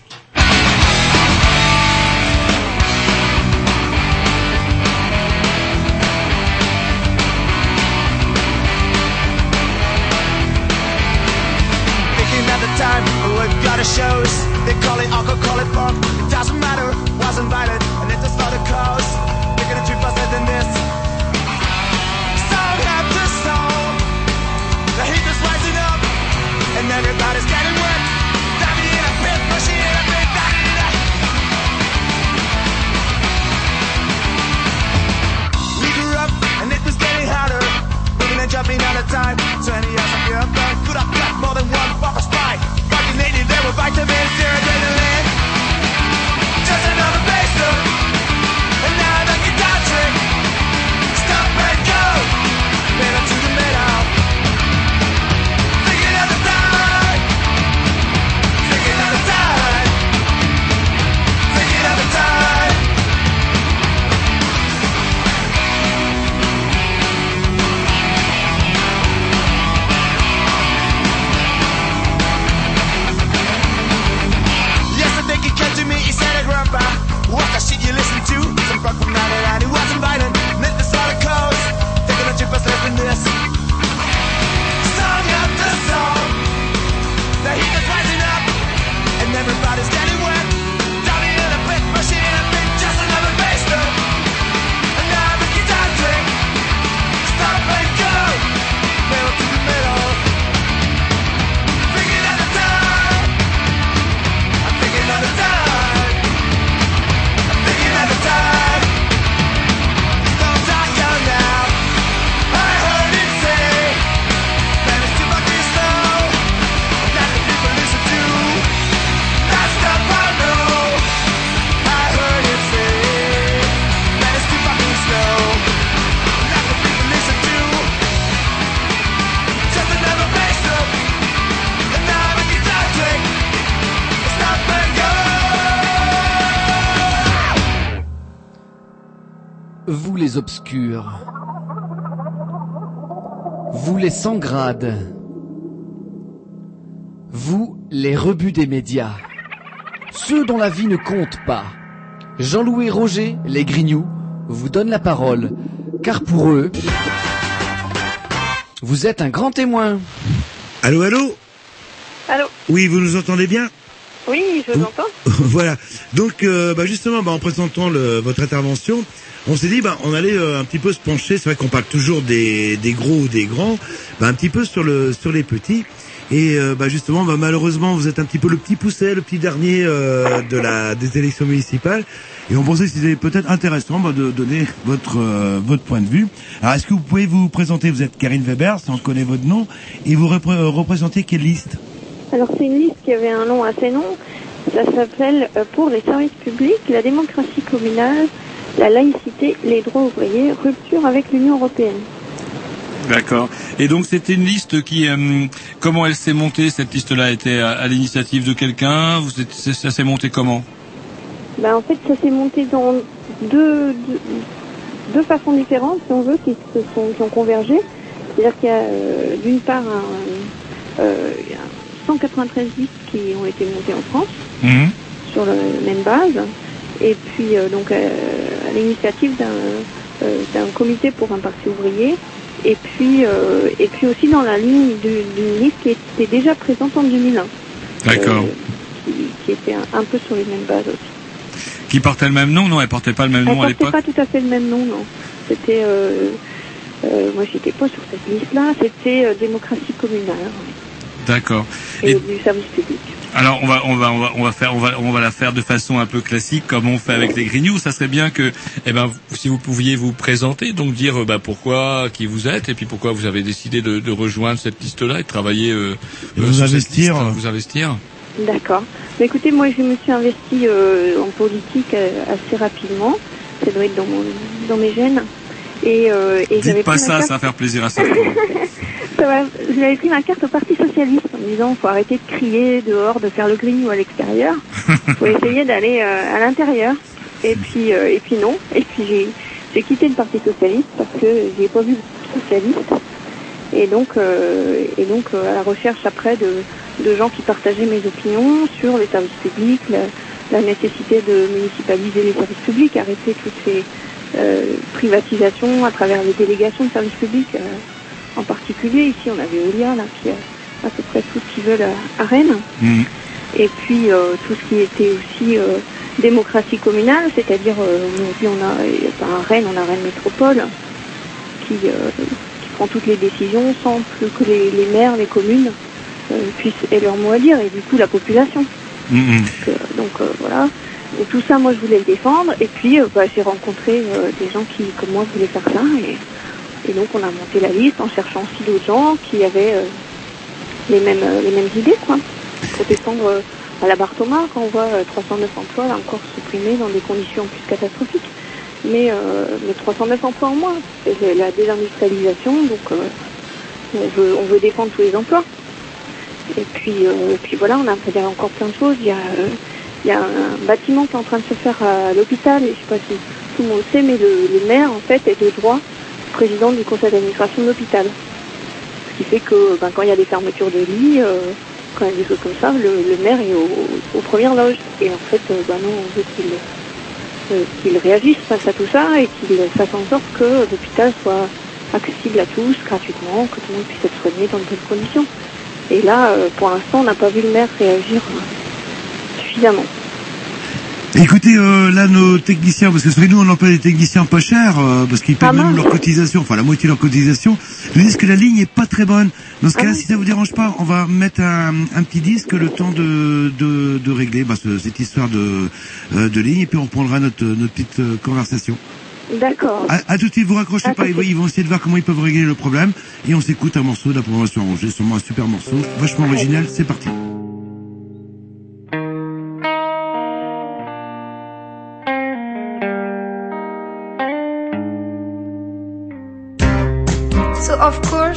Les obscurs. Vous les sans grades. Vous les rebuts des médias. Ceux dont la vie ne compte pas. Jean-Louis Roger, les Grignoux, vous donnent la parole, car pour eux, vous êtes un grand témoin. Allô, allô? Allô? Oui, vous nous entendez bien? Oui, je vous entends. voilà. Donc, euh, bah, justement, bah, en présentant votre intervention, on s'est dit, bah, on allait euh, un petit peu se pencher. C'est vrai qu'on parle toujours des, gros ou des grands, bah, un petit peu sur le sur les petits. Et euh, bah, justement, bah, malheureusement, vous êtes un petit peu le petit pousset, le petit dernier de la des élections municipales. Et on pensait que c'était peut-être intéressant bah, de donner votre point de vue. Alors, est-ce que vous pouvez vous présenter? Vous êtes Karine Weber, si on connaît votre nom, et vous repré- représentez quelle liste? Alors c'est une liste qui avait un nom assez long. Ça s'appelle euh, Pour les services publics, la démocratie communale, la laïcité, les droits ouvriers, rupture avec l'Union européenne. D'accord. Et donc c'était une liste qui, euh, comment elle s'est montée? Cette liste-là était à, à l'initiative de quelqu'un? Vous êtes- ça, s'est monté comment? Ben, en fait, ça s'est monté dans deux, deux, deux façons différentes, si on veut, qui, se sont, qui ont convergé. C'est-à-dire qu'il y a euh, d'une part un, euh, 193 listes qui ont été montées en France sur la même base, et puis euh, donc euh, à l'initiative d'un euh, d'un comité pour un parti ouvrier, et puis et puis aussi dans la ligne du- d'une liste qui était déjà présente en 2001, D'accord. qui, qui était un, un peu sur les mêmes bases aussi. Qui portait le même nom Non, elle portait pas le même Elle nom à portait l'époque. pas tout à fait le même nom, non. C'était, euh, euh, moi j'étais pas sur cette liste-là, c'était euh, démocratie communale D'accord. et, Et du service public. alors on va on va on va on va faire on va on va la faire de façon un peu classique comme on fait avec les Grignoux. Ça serait bien que eh ben vous- si vous pouviez vous présenter, donc dire euh, bah pourquoi qui vous êtes et puis pourquoi vous avez décidé de, de rejoindre cette liste-là et de travailler euh, Et euh, vous sur cette investir. liste, vous investir. D'accord. Mais écoutez, moi je me suis investie euh, en politique euh, assez rapidement. Ça doit être dans, mon, dans mes gènes. Et, euh, et Dites pas pris ma ça, carte- ça va faire plaisir à certains. Ça va, J'avais pris ma carte au Parti Socialiste en me disant faut arrêter de crier dehors, de faire le grignou à l'extérieur. faut essayer d'aller euh, à l'intérieur. Et puis euh, et puis non. Et puis j'ai j'ai quitté le Parti Socialiste parce que j'ai pas vu de socialiste. Et donc euh, et donc euh, à la recherche après de de gens qui partageaient mes opinions sur les services publics, la, la nécessité de municipaliser les services publics, arrêter toutes ces euh, privatisations à travers les délégations de services publics. euh, en particulier, ici, on a Veolia, là, qui a à peu près tout ce qu'ils veulent à, à Rennes. Mhm. Et puis, euh, tout ce qui était aussi euh, démocratie communale, c'est-à-dire, euh, aujourd'hui, on a, enfin, à Rennes, on a Rennes Métropole, qui, euh, qui prend toutes les décisions sans plus que les, les maires, les communes euh, puissent aient leur mot à dire, et du coup, la population. Donc, euh, donc, euh, voilà. Et tout ça, moi, je voulais le défendre. Et puis, euh, bah, j'ai rencontré euh, des gens qui, comme moi, voulaient faire ça. Et, donc, on a monté la liste en cherchant aussi d'autres gens qui avaient euh, les mêmes les mêmes idées, quoi. Pour défendre à la barre Thomas, quand on voit euh, 309 emplois encore supprimés dans des conditions plus catastrophiques. Mais, euh, mais 309 emplois en moins, c'est la désindustrialisation, donc on, veut, on veut défendre tous les emplois. Et puis, et puis voilà, on a encore plein de choses. Il y a, il y a un bâtiment qui est en train de se faire à l'hôpital, et je sais pas si tout le monde sait, mais le, le maire en fait est de droit président du conseil d'administration de l'hôpital. Ce qui fait que ben, quand il y a des fermetures de lits, euh, quand il y a des choses comme ça, le, le maire est au, aux premières loges. Et en fait, euh, ben non, on veut qu'il euh, qu'il réagisse face à tout ça et qu'il fasse en sorte que l'hôpital soit accessible à tous gratuitement, que tout le monde puisse être soigné dans de bonnes conditions. Et là, pour l'instant, on n'a pas vu le maire réagir suffisamment. Écoutez, euh, là, nos techniciens, parce que c'est vrai, nous, on emploie des techniciens pas chers, euh, parce qu'ils payent Ah, même leur cotisation, enfin la moitié de leur cotisation, nous disent que la ligne est pas très bonne. Dans ce Ah cas-là, si ça vous dérange pas, on va mettre un, un petit disque le temps de, de, de régler bah, ce- cette histoire de, euh, de ligne, et puis on prendra notre, notre petite conversation. D'accord. À, à tout de suite, vous raccrochez À pas, ils, vont- suite. ils vont essayer de voir comment ils peuvent régler le problème, et on s'écoute un morceau de la programmation arrangée, sûrement un super morceau, vachement original, c'est parti.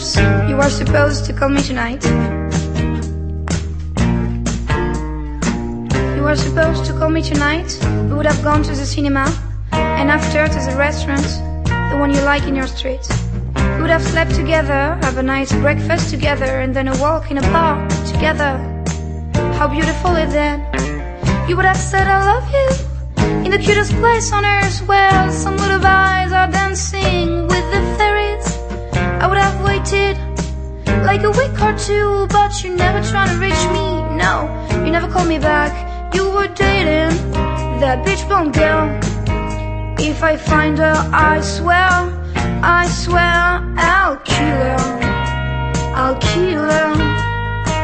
Course you are supposed to call me tonight. You are supposed to call me tonight. We would have gone to the cinema and after to the restaurant, the one you like in your street. We would have slept together, have a nice breakfast together, and then a walk in a park together. How beautiful it then. You would have said I love you in the cutest place on earth where some little eyes are dancing with the fairies. I would have waited like a week or two, but you never trying to reach me. No, You never called me back. You were dating that bitch blonde girl. If I find her, I swear, I swear, I'll kill her. I'll kill her.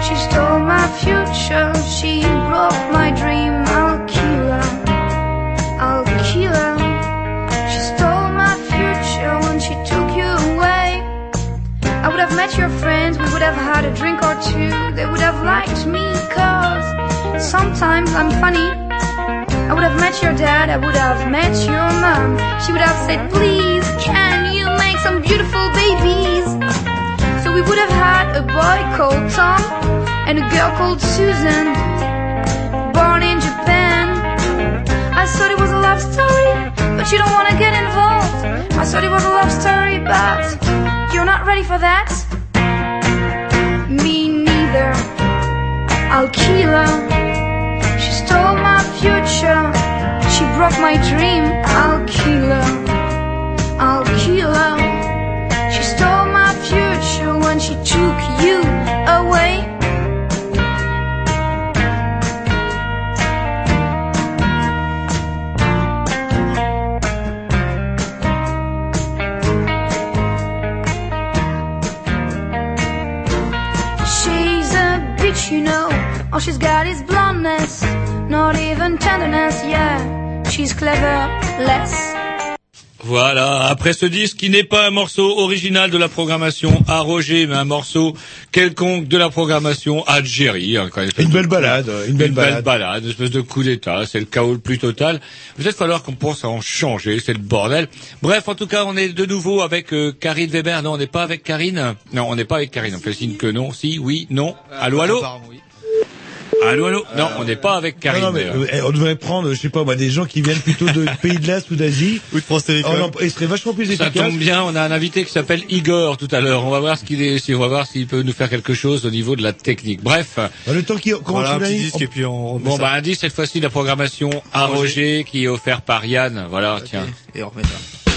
She stole my future. She broke my dream. I'll kill her. I'll kill her. Would have met your friends, we would have had a drink or two. They would have liked me, cause sometimes I'm funny. I would have met your dad, I would have met your mom. She would have said, please, can you make some beautiful babies? So we would have had a boy called Tom and a girl called Susan, born in Japan. I thought it was a love story, but you don't wanna get involved. I thought it was a love story, but you're not ready for that? Me neither. I'll kill her. She stole my future. She broke my dream. I'll kill her. I'll kill her. She stole my future when she took All she's got is blondness, not even tenderness. Yeah, she's clever, less. Voilà, après ce disque qui n'est pas un morceau original de la programmation à Roger, mais un morceau quelconque de la programmation à Jerry. hein, quand Une belle balade, une belle balade. balade, une espèce de coup d'état, c'est le chaos le plus total. Peut-être falloir qu'on pense à en changer, c'est le bordel. Bref, en tout cas, on est de nouveau avec euh, Karine Weber. Non, on n'est pas avec Karine. Non, on n'est pas avec Karine. On fait signe que non. Si, oui, non. Allô, allô Allô, allô Non, on n'est pas avec Karine. Non, non, mais, d'ailleurs. euh, on devrait prendre, je sais pas, moi, des gens qui viennent plutôt de pays de l'Est ou d'Asie. Ou de France Télécom. Oh, Ils seraient vachement plus Ça efficaces. tombe bien, on a un invité qui s'appelle Igor tout à l'heure. On va voir ce qu'il est, si on va voir s'il peut nous faire quelque chose au niveau de la technique. Bref. Le temps qu'il qu'on Voilà, un petit l'a- disque et puis on Bon, ça. bah, indice, cette fois-ci, la programmation à Roger. Roger, qui est offert par Yann. Voilà, tiens. Et on remet ça.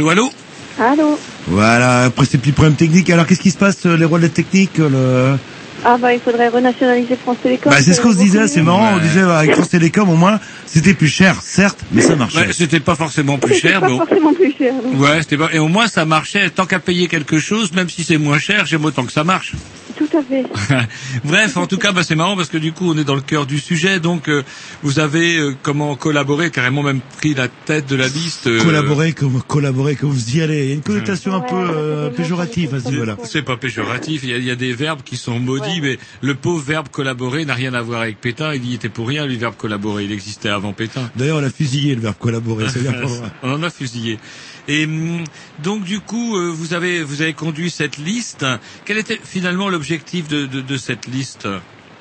Allô, allô Allô Voilà, après ces petits problèmes techniques. Alors qu'est-ce qui se passe, euh, les relais techniques le... Ah bah il faudrait renationaliser France Télécom. Bah, c'est ce qu'on se disait, c'est marrant, on disait bah, avec France Télécom au moins, c'était plus cher, certes, mais ça marchait. Ouais, C'était pas forcément plus cher, pas mais forcément plus cher. non. ouais, c'était pas. Et au moins ça marchait. Tant qu'à payer quelque chose, même si c'est moins cher, j'aime autant que ça marche. Tout à fait. Bref, en tout cas, bah, c'est marrant parce que du coup, on est dans le cœur du sujet. Donc, euh, vous avez euh, comment collaboré, carrément même pris la tête de la liste. euh, Collaborer comme collaborer comme vous y allez. Il y a une connotation un peu euh, péjorative à ce niveau-là. C'est pas péjoratif. Il y, a, il y a des verbes qui sont maudits, mais le pauvre verbe collaborer n'a rien à voir avec Pétain. Il y était pour rien, le verbe collaborer. Il existait avant Pétain. D'ailleurs, on a fusillé le verbe collaborer. On en a fusillé. Et hum, donc du coup, euh, vous avez vous avez conduit cette liste. Quel était finalement l'objectif de, de, de cette liste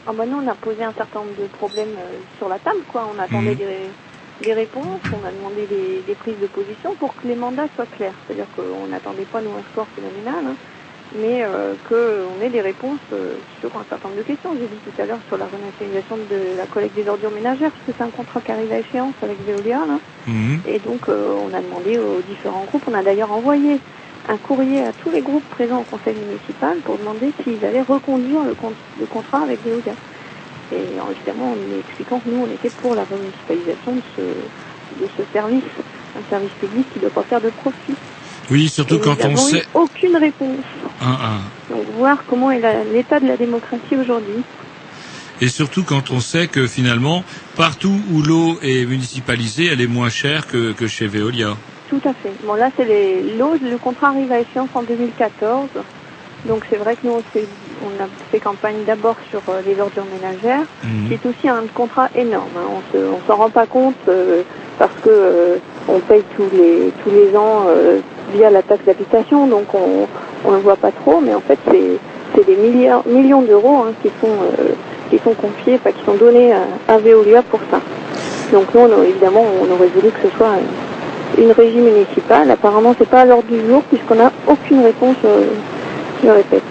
Ah bah nous on a posé un certain nombre de problèmes euh, sur la table quoi. On attendait Mhm. des, des réponses, on a demandé des, des prises de position pour que les mandats soient clairs. C'est-à-dire qu'on n'attendait pas nous un score phénoménal, hein, mais euh, qu'on ait des réponses euh, sur un certain nombre de questions. J'ai dit tout à l'heure sur la renationalisation de la collecte des ordures ménagères, parce que c'est un contrat qui arrive à échéance avec Veolia. Là. Mhm. Et donc, euh, on a demandé aux différents groupes, on a d'ailleurs envoyé un courrier à tous les groupes présents au conseil municipal pour demander s'ils allaient reconduire le, con- le contrat avec Veolia. Et euh, évidemment, en expliquant que nous, on était pour la remunicipalisation de ce, de ce service, un service public qui ne doit pas faire de profit. Oui, surtout Et quand nous on eu sait. aucune réponse. Un, un. Donc, voir comment est l'état de la démocratie aujourd'hui. Et surtout quand on sait que finalement, partout où l'eau est municipalisée, elle est moins chère que, que chez Veolia. Tout à fait. Bon, là, c'est l'eau. Le contrat arrive à échéance en 2014. Donc, c'est vrai que nous, on, a fait campagne d'abord sur euh, les ordures ménagères, Mhm. qui est aussi un contrat énorme. hein. On se, on s'en rend pas compte euh, parce que euh, on paye tous les tous les ans euh, via la taxe d'habitation, donc on on le voit pas trop. Mais en fait, c'est c'est des milliards millions d'euros hein, qui sont euh, qui sont confiés, enfin qui sont donnés à, à Veolia pour ça. Donc nous, on évidemment, on aurait voulu que ce soit une régie municipale. Apparemment, c'est pas à l'ordre du jour puisqu'on n'a aucune réponse. euh, je répète.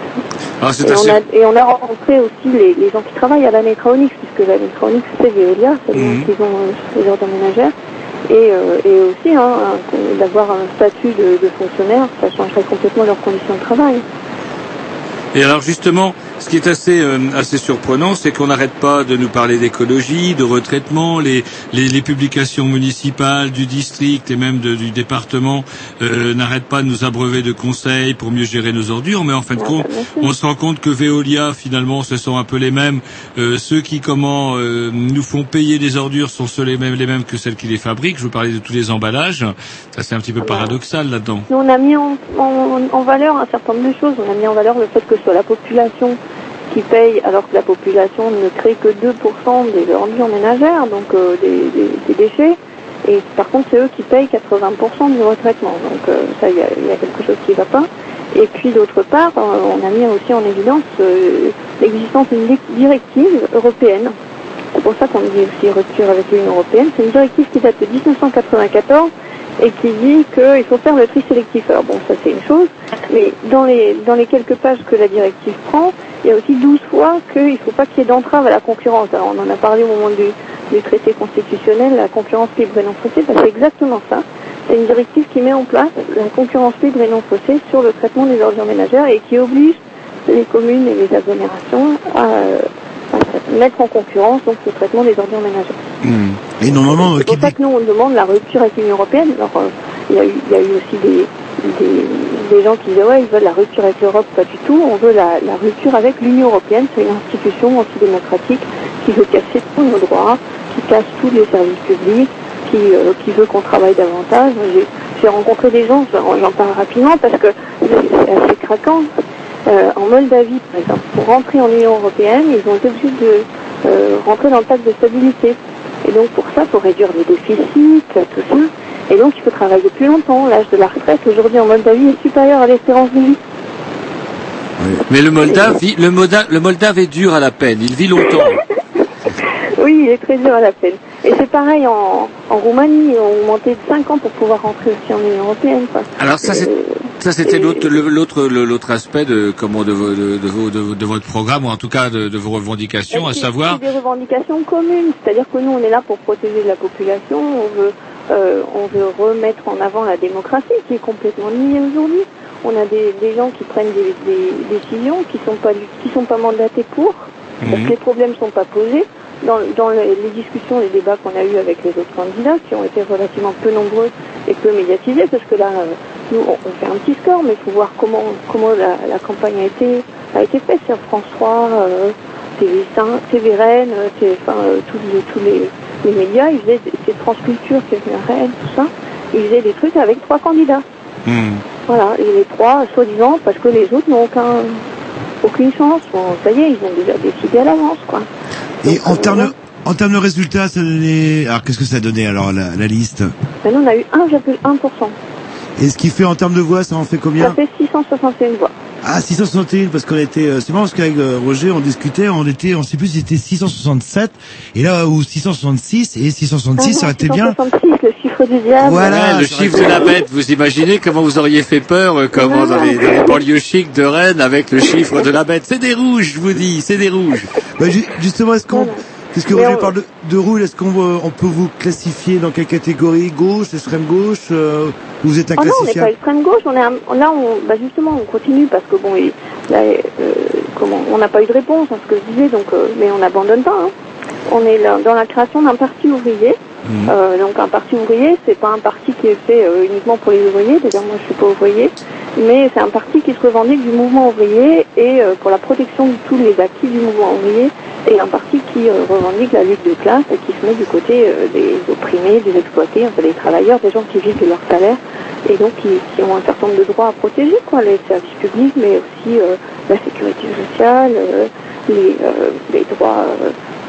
Ah, Et on, a, et on a rencontré aussi les, les gens qui travaillent à la Métraonix, puisque la Métraonix c'est Veolia, c'est eux Mhm. qui ont euh, les ordres ménagères. Et, euh, et aussi, hein, d'avoir un statut de, de fonctionnaire, ça changerait complètement leurs conditions de travail. Et alors justement, ce qui est assez euh, assez surprenant, c'est qu'on n'arrête pas de nous parler d'écologie, de retraitement, les, les les publications municipales du district et même de- du département euh, n'arrêtent pas de nous abreuver de conseils pour mieux gérer nos ordures. Mais en fin de compte, on se rend compte que Veolia, finalement, ce sont un peu les mêmes. Euh, ceux qui comment euh, nous font payer des ordures sont ceux les mêmes les mêmes que celles qui les fabriquent. Je vous parlais de tous les emballages. Ça c'est un petit peu paradoxal là-dedans. On a mis en, en, en valeur un certain nombre de choses. On a mis en valeur le fait que ce soit la population qui paye, alors que la population ne crée que 2% des ordures ménagères, donc euh, des, déchets. Et par contre, c'est eux qui payent 80% du retraitement. Donc euh, ça, il y a, quelque chose qui ne va pas. Et puis d'autre part, euh, on a mis aussi en évidence l'existence d'une di- directive européenne. C'est pour ça qu'on dit aussi rupture avec l'Union européenne. C'est une directive qui date de 1994 et qui dit qu'il faut faire le tri sélectif. Alors bon, ça c'est une chose, mais dans les, dans les quelques pages que la directive prend, il y a aussi 12 fois qu'il ne faut pas qu'il y ait d'entrave à la concurrence. Alors on en a parlé au moment du, du traité constitutionnel, la concurrence libre et non faussée, ben, c'est exactement ça. C'est une directive qui met en place la concurrence libre et non faussée sur le traitement des ordures ménagères et qui oblige les communes et les agglomérations à, euh, à mettre en concurrence donc le traitement des ordures ménagères. Hmm. Et normalement, euh, C'est qui pour ça que nous, on demande la rupture avec l'Union Européenne. Alors, euh, il y, a eu, il y a eu aussi des, des, des gens qui disaient, ouais, ils veulent la rupture avec l'Europe. Pas du tout. On veut la, rupture avec l'Union Européenne. C'est une institution antidémocratique qui veut casser tous nos droits, qui casse tous les services publics, qui, euh, qui veut qu'on travaille davantage. J'ai- rencontré des gens, j'en parle rapidement parce que c'est assez craquant. Euh, en Moldavie, par exemple, pour rentrer en Union Européenne, ils ont été obligés de euh, rentrer dans le pacte de stabilité. Et donc pour ça, faut réduire les déficits, tout ça. Et donc il faut travailler plus longtemps. L'âge de la retraite aujourd'hui en Moldavie est supérieur à l'espérance de vie. Mais le Moldave, vit- le, Molda- le Moldave est dur à la peine. Il vit longtemps. Oui, il est très dur à la peine. Et c'est pareil en, en Roumanie, on augmenté de 5 ans pour pouvoir rentrer aussi en Union Européenne. quoi. Alors ça, c'est- Euh, ça c'était l'autre, l'autre, l'autre aspect de comment de, vos- de, de, vos- de, de votre programme ou en tout cas de, vos revendications, à C'est- savoir. Des revendications communes, c'est-à-dire que nous on est là pour protéger la population, on veut, euh, on veut remettre en avant la démocratie qui est complètement niée aujourd'hui. On a des, des gens qui prennent des, des décisions qui sont pas du- qui sont pas mandatés pour, parce que les problèmes sont pas posés. Dans, dans les, les discussions, les débats qu'on a eus avec les autres candidats, qui ont été relativement peu nombreux et peu médiatisés, parce que là, euh, nous, on, on fait un petit score, mais il faut voir comment, comment la, la campagne a été, a été faite sur France 3, euh, TV5, TV Rennes, euh, TV, enfin, euh, tous, les, tous les, les médias, ils faisaient, des- c'est France Culture à Rennes, tout ça, ils faisaient des trucs avec trois candidats. Voilà, et les trois, soi-disant, parce que les autres n'ont aucun, aucune chance. Bon, ça y est, ils ont déjà décidé à l'avance, quoi. Et en termes de, en termes de résultats, ça donnait, alors qu'est-ce que ça donnait alors la, la liste? Maintenant, on a eu 1,1%. Et ce qui fait en termes de voix, ça en fait Ça combien fait 661 voix. Ah 661 parce qu'on était euh, c'est marrant parce qu'avec euh, Roger on discutait on était on sait plus si c'était 667 et là ou 666 et 666 ça aurait été bien 666, le chiffre du diable. Voilà, Ouais, le ça chiffre de la bête, vous imaginez comment vous auriez fait peur, euh, comment dans les, dans les banlieues chics de Rennes avec le chiffre de la bête. C'est des rouges, je vous dis, c'est des rouges. Bah, ju- justement est-ce qu'on Qu'est-ce que on- parle de, de rouge Est-ce qu'on on peut vous classifier dans quelle catégorie Gauche, extrême gauche euh, ou Vous êtes Ah non, on n'est pas extrême gauche, on est un- là on bah justement on continue parce que bon il- là euh, comment on n'a pas eu de réponse à ce que je disais donc euh, mais on n'abandonne pas. hein. On est là, dans la création d'un parti ouvrier. Euh, donc un parti ouvrier, c'est pas un parti qui est fait euh, uniquement pour les ouvriers. D'ailleurs moi je suis pas ouvrier, mais c'est un parti qui se revendique du mouvement ouvrier et euh, pour la protection de tous les acquis du mouvement ouvrier. Et un parti qui revendique la lutte de classe et qui se met du côté des opprimés, des exploités, enfin des travailleurs, des gens qui vivent de leur salaire et donc qui, ont un certain nombre de droits à protéger, quoi, les services publics, mais aussi la sécurité sociale, les, droits,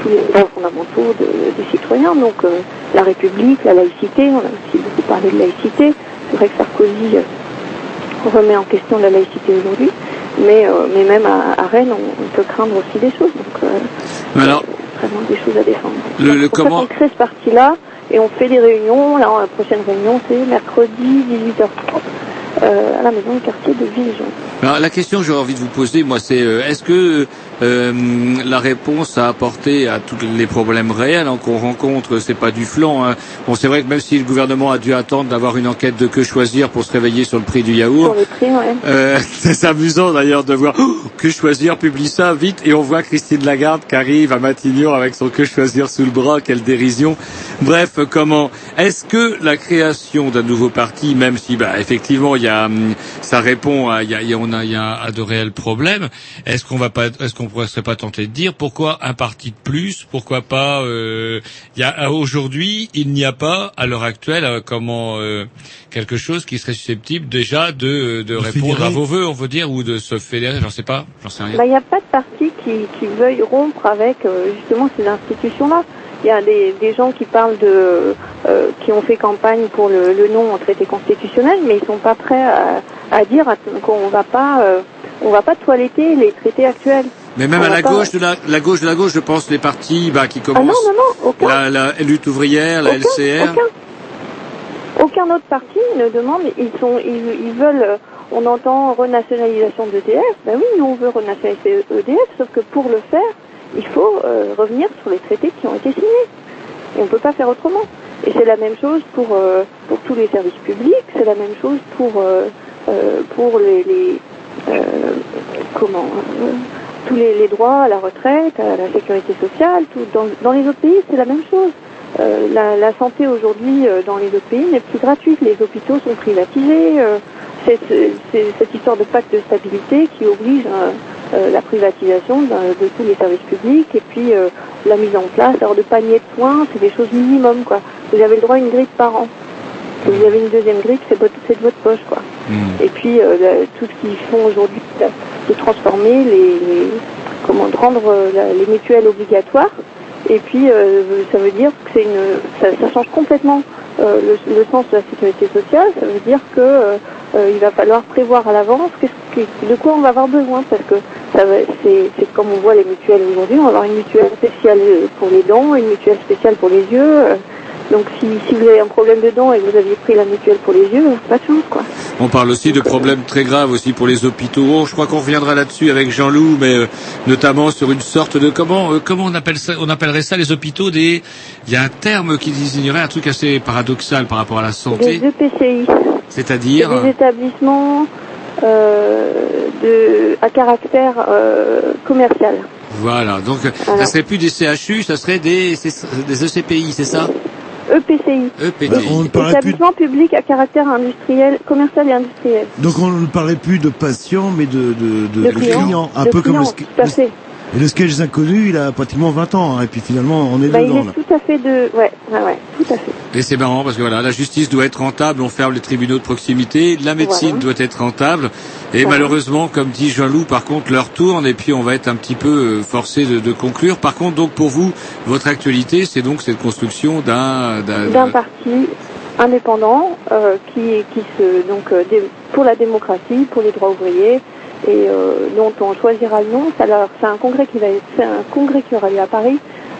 tous les droits fondamentaux de- des citoyens, donc euh, la République, la laïcité, on a aussi beaucoup parlé de laïcité. C'est vrai que Sarkozy euh, remet en question la laïcité aujourd'hui, mais, euh, mais même à, à Rennes, on, on peut craindre aussi des choses, donc Mais alors, vraiment des choses à défendre. le, comment qu'on crée ce parti-là et on fait des réunions. Là, la prochaine réunion, c'est mercredi 18h30 euh, à la maison du quartier de Villejean. Alors, la question que j'aurais envie de vous poser, moi, c'est euh, est-ce que euh, la réponse à apporter à tous les problèmes réels hein, qu'on rencontre, c'est pas du flanc. Hein. Bon, c'est vrai que même si le gouvernement a dû attendre d'avoir une enquête de que choisir pour se réveiller sur le prix du yaourt, prix, ouais. euh, c'est amusant d'ailleurs de voir oh, que choisir publie ça vite et on voit Christine Lagarde qui arrive à Matignon avec son que choisir sous le bras, quelle dérision. Bref, comment est-ce que la création d'un nouveau parti, même si bah, effectivement il y a hum, ça répond à il y a, il y a- on a il y a de réels problèmes, est-ce qu'on va pas est-ce qu'on pourrait serait pas tenté de dire pourquoi un parti de plus, pourquoi pas euh, il y a aujourd'hui il n'y a pas à l'heure actuelle euh, comment euh, quelque chose qui serait susceptible déjà de de répondre fédérer. à vos vœux, on veut dire, ou de se fédérer, j'en sais pas, j'en sais rien. Bah, Il n'y a pas de parti qui, qui veuille rompre avec euh, justement ces institutions-là. Il y a des, des gens qui parlent de, euh, qui ont fait campagne pour le, le non au traité constitutionnel, mais ils sont pas prêts à, à dire qu'on va pas, euh, on va pas toiletter les traités actuels. Mais même On à la pas- gauche de la, la gauche de la gauche, je pense les partis bah, qui Ah non, commencent non, non, aucun. la, la lutte ouvrière, la Aucun, LCR. aucun. Aucun autre parti ne demande, ils sont, ils, ils veulent, euh, on entend renationalisation d'EDF, ben oui, nous on veut renationaliser EDF, sauf que pour le faire, il faut euh, revenir sur les traités qui ont été signés. Et on ne peut pas faire autrement. Et c'est la même chose pour, euh, pour tous les services publics, c'est la même chose pour, euh, pour les, les comment, tous les, droits à la retraite, à la sécurité sociale, tout, dans, dans les autres pays, c'est la même chose. Euh, la, la santé aujourd'hui euh, dans les autres pays n'est plus gratuite. Les hôpitaux sont privatisés. euh, c'est cette histoire de pacte de stabilité qui oblige la privatisation de, tous les services publics et puis la mise en place alors de paniers de soins, c'est des choses minimum quoi. Vous avez le droit à une grippe par an. Si vous avez une deuxième grippe, c'est c'est de votre poche quoi. Et puis euh, tout ce qu'ils font aujourd'hui, de transformer les, les- comment rendre euh, la- les mutuelles obligatoires. Et puis euh, ça veut dire que c'est une, ça, ça change complètement euh, le, le sens de la sécurité sociale. Ça veut dire que il va falloir prévoir à l'avance de quoi on va avoir besoin parce que c'est, c'est comme on voit les mutuelles aujourd'hui. On va avoir une mutuelle spéciale pour les dents, une mutuelle spéciale pour les yeux. Euh, donc si, si vous avez un problème de dents et que vous aviez pris la mutuelle pour les yeux, pas de chance quoi. On parle aussi de problèmes très graves aussi pour les hôpitaux. Oh, je crois qu'on reviendra là-dessus avec Jean-Loup, mais euh, notamment sur une sorte de comment euh, comment on appelle ça On appellerait ça les hôpitaux des. Il y a un terme qui désignerait un truc assez paradoxal par rapport à la santé, Des EPCI. c'est-à-dire C'est des établissements euh, de, à caractère euh, commercial. voilà. Donc euh, Voilà. ça serait plus des CHU, ça serait des des ECPI, c'est ça? EPCI. EPTI. Bah, on ne plus. Établissement public à caractère industriel, commercial et industriel. Donc on ne parlait plus de patients, mais de, de, de, De de clients. clients. Un De peu comme le, clients, sk- tout à fait. Et le sketch des inconnus, il a pratiquement 20 ans. hein, et puis finalement, on est Bah, il dedans. est là. tout à fait de... Ouais, ouais, ouais, tout à fait. Et c'est marrant parce que voilà, la justice doit être rentable, on ferme les tribunaux de proximité, la médecine Voilà. doit être rentable, et Voilà. malheureusement, comme dit Jean-Loup, par contre, leur tourne, et puis on va être un petit peu euh, forcé de, de conclure. Par contre, donc pour vous, votre actualité, c'est donc cette construction d'un d'un- D'un parti indépendant euh, qui, qui se... Donc, euh, dé- pour la démocratie, pour les droits ouvriers et euh, dont on choisira le nom. C'est alors- c'est un congrès qui va être, un congrès qui aura lieu à Paris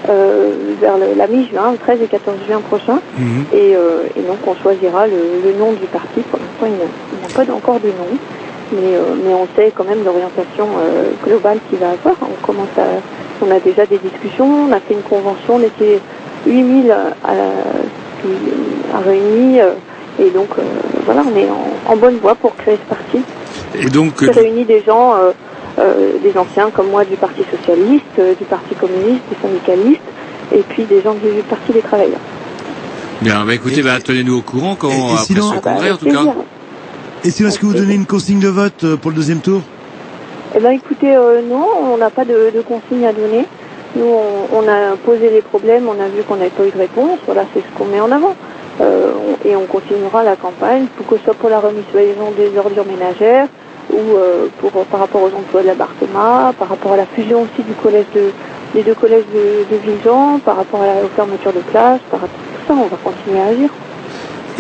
euh, vers le- la mi-juin, le 13 et 14 juin prochain. Mhm. Et, euh, et donc on choisira le, le nom du parti. Pour l'instant, il n'y a, pas encore de nom, mais, euh, mais on sait quand même l'orientation globale qu'il va avoir. On commence à, on a déjà des discussions, on a fait une convention, on était 8000 à, à, réunis, et donc voilà, on est en, en bonne voie pour créer ce parti. Et donc, qui réunit des gens, euh, euh, des anciens comme moi du Parti socialiste, euh, du Parti communiste, des syndicalistes, et puis des gens du Parti des travailleurs. bien, bah écoutez, bah, tenez-nous au courant quand, et après sinon- ce Ah bah, congrès, en avec tout cas. plaisir. Et sinon, est-ce que vous donnez une consigne de vote euh, pour le deuxième tour? Eh ben écoutez, euh, non, on n'a pas de, de consigne à donner. Nous, on, on a posé les problèmes, on a vu qu'on n'avait pas eu de réponse. Voilà, c'est ce qu'on met en avant. Euh, et on continuera la campagne, pour que ce soit pour la remise des ordures ménagères ou euh, pour par rapport aux emplois de la Barthema, par rapport à la fusion aussi du collège de des deux collèges de, de Vigan, par rapport à la, aux fermetures de classes, par rapport à tout ça, on va continuer à agir.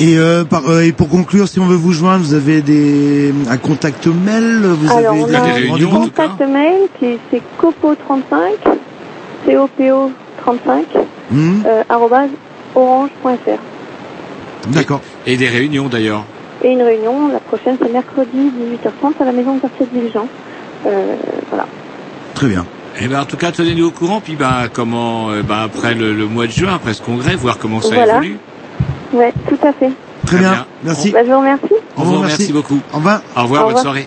et, euh, par- euh, et pour conclure, si on veut vous joindre, vous avez des un contact mail, vous Alors, avez on a un rendez-vous contact mail qui c'est copo35, COPO35, Hmm, euh, arobase orange.fr. D'accord. Et des réunions d'ailleurs. Et une réunion, la prochaine c'est mercredi 18h30 à la maison de quartier de Villejean. Euh, voilà. Très bien. Eh ben, en tout cas, tenez-nous au courant, puis bah, comment, euh, bah, après le, le mois de juin, après ce congrès, voir comment ça Voilà. évolue. Ouais, tout à fait. Très bien. Merci. Bah, je vous remercie. Au revoir, merci beaucoup. Au revoir. Au revoir, Au bonne soirée.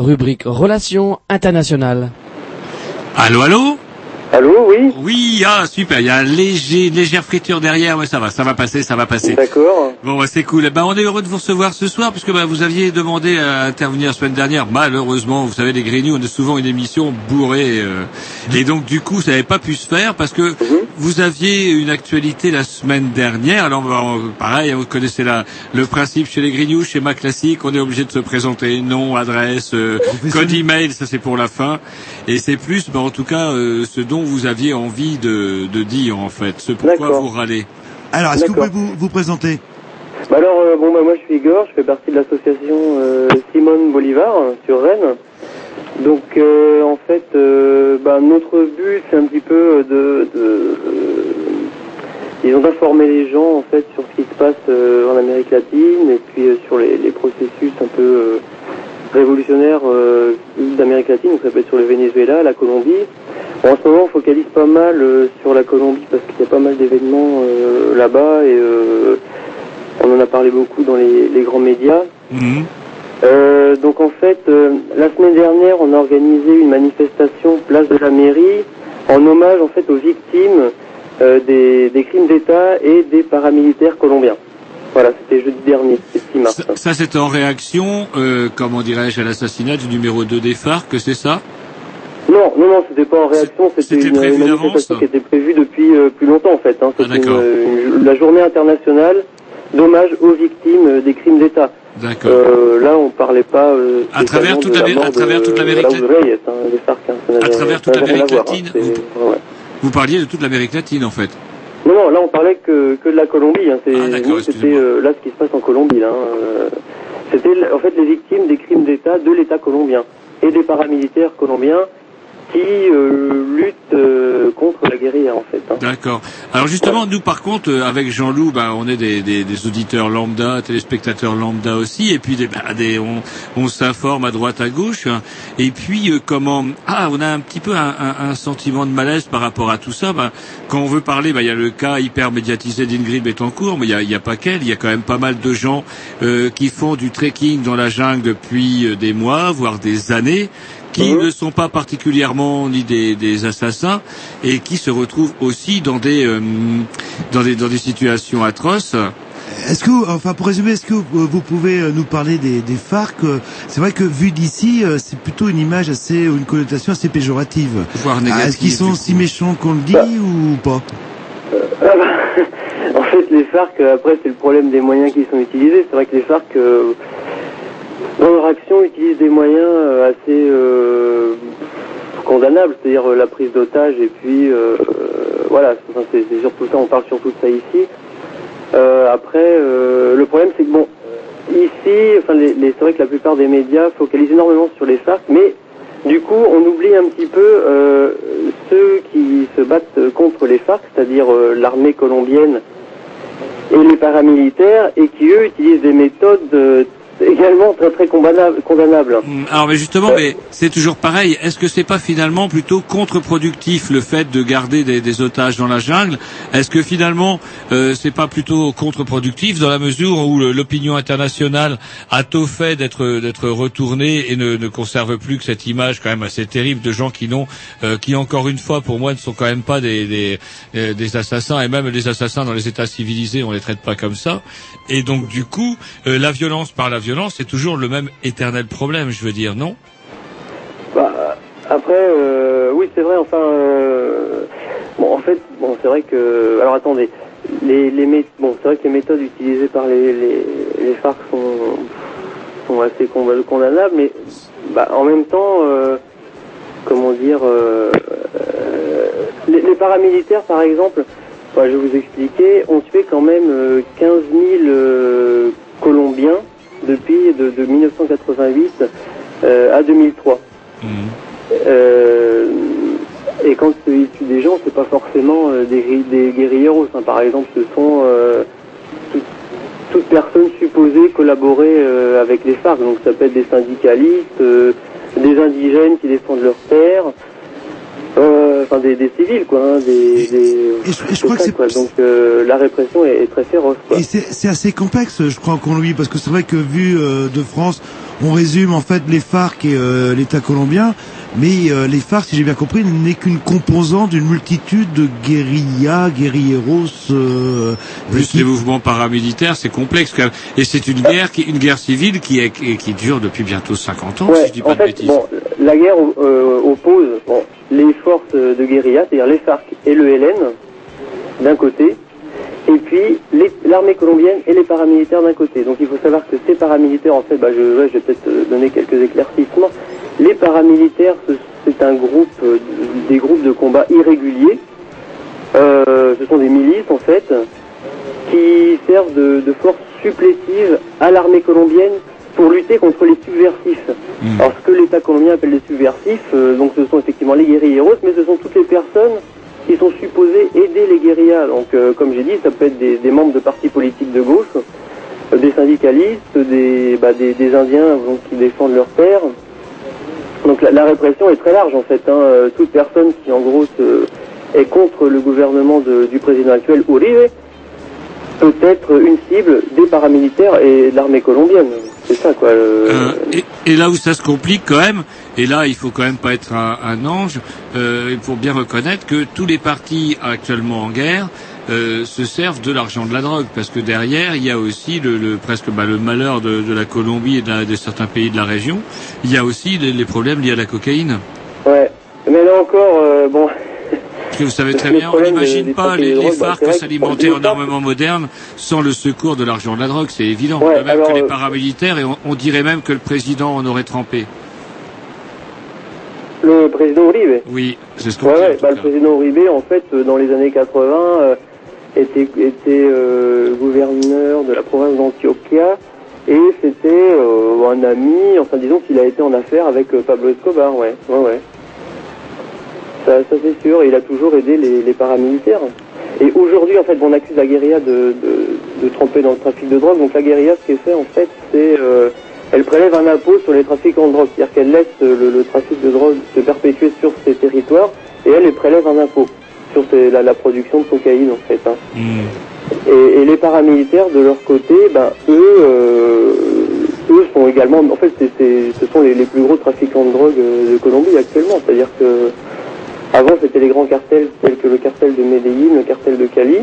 Rubrique Relations internationales. Allô, allô? Allô, oui Oui, ah super, il y a un léger, une légère friture derrière, ouais ça va, ça va passer, ça va passer. D'accord. Bon, bah, c'est cool. Eh Ben, on est heureux de vous recevoir ce soir, puisque bah, vous aviez demandé à intervenir la semaine dernière. Malheureusement, vous savez, les Grignoux, on a souvent une émission bourrée. euh, et donc, du coup, ça n'avait pas pu se faire, parce que vous aviez une actualité la semaine dernière. Alors, bah, pareil, vous connaissez la, le principe chez les Grignoux, schéma classique, on est obligé de se présenter, nom, adresse, euh, code email, ça c'est pour la fin. Et c'est plus, bah, en tout cas, euh, ce dont vous aviez envie de, de dire, en fait, ce pourquoi vous râlez. Alors, est-ce que vous pouvez vous, vous présenter? Bah alors, euh, bon, bah, moi je suis Igor, je fais partie de l'association euh, Simone Bolivar euh, sur Rennes. Donc, euh, en fait, euh, bah, notre but, c'est un petit peu de, de, ils ont informé les gens en fait sur ce qui se passe euh, en Amérique latine et puis euh, sur les, les processus un peu euh, révolutionnaires euh, d'Amérique latine. Donc ça peut être sur le Venezuela, la Colombie. Bon, en ce moment, on focalise pas mal euh, sur la Colombie parce qu'il y a pas mal d'événements euh, là-bas et euh, on en a parlé beaucoup dans les, les grands médias. Mhm. Donc en fait, la semaine dernière, on a organisé une manifestation place de la mairie en hommage en fait aux victimes des, des crimes d'État et des paramilitaires colombiens. Voilà, c'était jeudi dernier, c'était 6 mars. Ça, c'était en réaction, comment dirais-je, à l'assassinat du numéro 2 des FARC, c'est ça? Non, non, non, c'était pas en réaction, c'était une, une manifestation qui était prévue depuis euh, plus longtemps en fait. Hein. C'était une- d'accord. une- la journée internationale d'hommage aux victimes euh, des crimes d'État. D'accord. Euh, là, on parlait pas euh, À travers toute de la à travers toute l'Amérique Reyes, hein, hein, n'avait- travers toute à l'Amérique hein, latine, ouais. Vous parliez de toute l'Amérique latine, en fait. Non, non, là on parlait que, que de la Colombie. Hein. C'est, Ah, c'était euh, là ce qui se passe en Colombie. Là, C'était en fait les victimes des crimes d'État de l'État colombien et des paramilitaires colombiens qui euh, luttent euh, contre la guérilla en fait. hein. D'accord. Alors justement, nous par contre, euh, avec Jean-Loup, bah, on est des, des, des auditeurs lambda, téléspectateurs lambda aussi, et puis des, bah, des, on, on s'informe à droite à gauche. hein. Et puis euh, comment Ah, on a un petit peu un, un- un sentiment de malaise par rapport à tout ça. Bah, quand on veut parler, bah, il y a le cas hyper médiatisé d'Ingrid Betancourt, mais il y a, y a pas qu'elle. Il y a quand même pas mal de gens euh, qui font du trekking dans la jungle depuis euh, des mois, voire des années qui ne sont pas particulièrement ni des, des assassins et qui se retrouvent aussi dans des euh, dans des dans des situations atroces. Est-ce que, enfin, pour résumer, est-ce que euh, vous pouvez euh, nous parler des, des FARC euh, C'est vrai que vu d'ici, c'est plutôt une image assez, ou une connotation assez péjorative. Voire Ah, négative, Est-ce qu'ils sont si méchants qu'on le dit ou pas? En fait, les FARC, après, c'est le problème des moyens qui sont utilisés. C'est vrai que les FARC, euh, dans leur action, utilisent des moyens euh, assez euh, condamnables, c'est-à-dire euh, la prise d'otages, et puis, voilà, c'est surtout ça, on parle surtout de ça ici. Après, le problème, c'est que, bon, ici, enfin, c'est vrai que la plupart des médias focalisent énormément sur les FARC, mais du coup, on oublie un petit peu ceux qui se battent contre les FARC, c'est-à-dire l'armée colombienne et les paramilitaires, et qui eux utilisent des méthodes également très très condamnables. condamnables. Alors mais justement, mais c'est toujours pareil. Est-ce que c'est pas finalement plutôt contre-productif le fait de garder des, des otages dans la jungle? Est-ce que finalement euh, c'est pas plutôt contre-productif dans la mesure où l'opinion internationale a tôt fait d'être d'être retournée et ne, ne conserve plus que cette image quand même assez terrible de gens qui n'ont euh, qui encore une fois pour moi ne sont quand même pas des des, euh, des assassins et même les assassins dans les États civilisés on les traite pas comme ça et donc du coup euh, la violence par la violence c'est toujours le même éternel problème je veux dire non? Bah, après, euh, oui, c'est vrai. Enfin, euh, bon, en fait, bon, c'est vrai que. Alors, attendez. Les, les bon, c'est vrai que les méthodes utilisées par les, FARC sont, sont assez con- condamnables, mais bah, en même temps, euh, comment dire, les, paramilitaires, par exemple, bah, je vais vous expliquer, ont tué quand même euh, 15 000 euh, Colombiens depuis de, de 1988 euh, à 2003. Euh, et quand ils tuent des gens, c'est pas forcément euh, des, des guérilleros. hein. Par exemple, ce sont euh, tout- toute personne supposée collaborer avec les FARC. Donc ça peut être des syndicalistes, des indigènes qui défendent leur terre, euh, enfin des, des civils quoi. hein, des, des- c'est ça, quoi. Donc euh, la répression est, est très féroce. Quoi. Et c'est c'est assez complexe, je crois, qu'on lui, parce que c'est vrai que vu euh, de France, on résume en fait les FARC et euh, l'État colombien, mais euh, les FARC, si j'ai bien compris, n'est qu'une composante d'une multitude de guérillas, guérilleros. Euh, plus les mouvements paramilitaires c'est complexe quand même et c'est une guerre qui une guerre civile qui est qui, qui dure depuis bientôt 50 ans si je dis pas en de fait, bêtises bon, la guerre euh, oppose bon, les forces de guérilla, c'est-à-dire les FARC et le LN, d'un côté, et puis les- l'armée colombienne et les paramilitaires d'un côté. Donc il faut savoir que ces paramilitaires, en fait, bah, je, ouais, je vais peut-être euh, donner quelques éclaircissements. Les paramilitaires, ce- c'est un groupe, euh, des groupes de combat irréguliers. Euh, ce sont des milices, en fait, qui servent de, de force supplétive à l'armée colombienne pour lutter contre les subversifs. Alors ce que l'État colombien appelle les subversifs, euh, donc ce sont effectivement les guérilleros, mais ce sont toutes les personnes qui sont supposés aider les guérillas. Donc, euh, comme j'ai dit, ça peut être des, des membres de partis politiques de gauche, des syndicalistes, des, bah, des, des Indiens donc, qui défendent leur terre. Donc, la, répression est très large, en fait. Hein. Euh, Toute personne qui, en gros, se- est contre le gouvernement de- du président actuel, Uribe, peut être une cible des paramilitaires et de l'armée colombienne. C'est ça, quoi. le- Euh, et, et là où ça se complique quand même, et là il faut quand même pas être un, un ange, euh, il faut bien reconnaître que tous les partis actuellement en guerre euh, se servent de l'argent de la drogue, parce que derrière il y a aussi le, le- presque bah, le malheur de, de la Colombie et de, la- de certains pays de la région. Il y a aussi les, les problèmes liés à la cocaïne. Ouais. Mais là encore, euh, bon, Parce que vous savez très bien, on n'imagine pas les, les bah, FARC que- s'alimenter en armement moderne sans le secours de l'argent de la drogue, c'est évident. Ouais, de même alors, que les euh, paramilitaires, et on, on dirait même que le président en aurait trempé. le président Uribe. Oui, c'est ce qu'on Ouais, dit. bah, le président Uribe, en fait, dans les années 80, euh, était, était euh, gouverneur de la province d'Antioquia et c'était euh, un ami, enfin disons qu'il a été en affaire avec euh, Pablo Escobar, ouais, ouais, ouais. Ça, ça c'est sûr, et il a toujours aidé les, paramilitaires. Et aujourd'hui, en fait, on accuse la guérilla de, de, de tremper dans le trafic de drogue. Donc la guérilla, ce qu'elle fait, en fait, c'est euh, elle prélève un impôt sur les trafiquants de drogue, c'est-à-dire qu'elle laisse le, le trafic de drogue se perpétuer sur ses territoires et elle, elle prélève un impôt sur la, la production de cocaïne, en fait. hein. Et, et les paramilitaires, de leur côté, ben, eux, euh, eux sont également, en fait, c'est- c'est- ce sont les, les plus gros trafiquants de drogue euh, de Colombie actuellement. C'est-à-dire que avant, c'était les grands cartels tels que le cartel de Medellín, le cartel de Cali.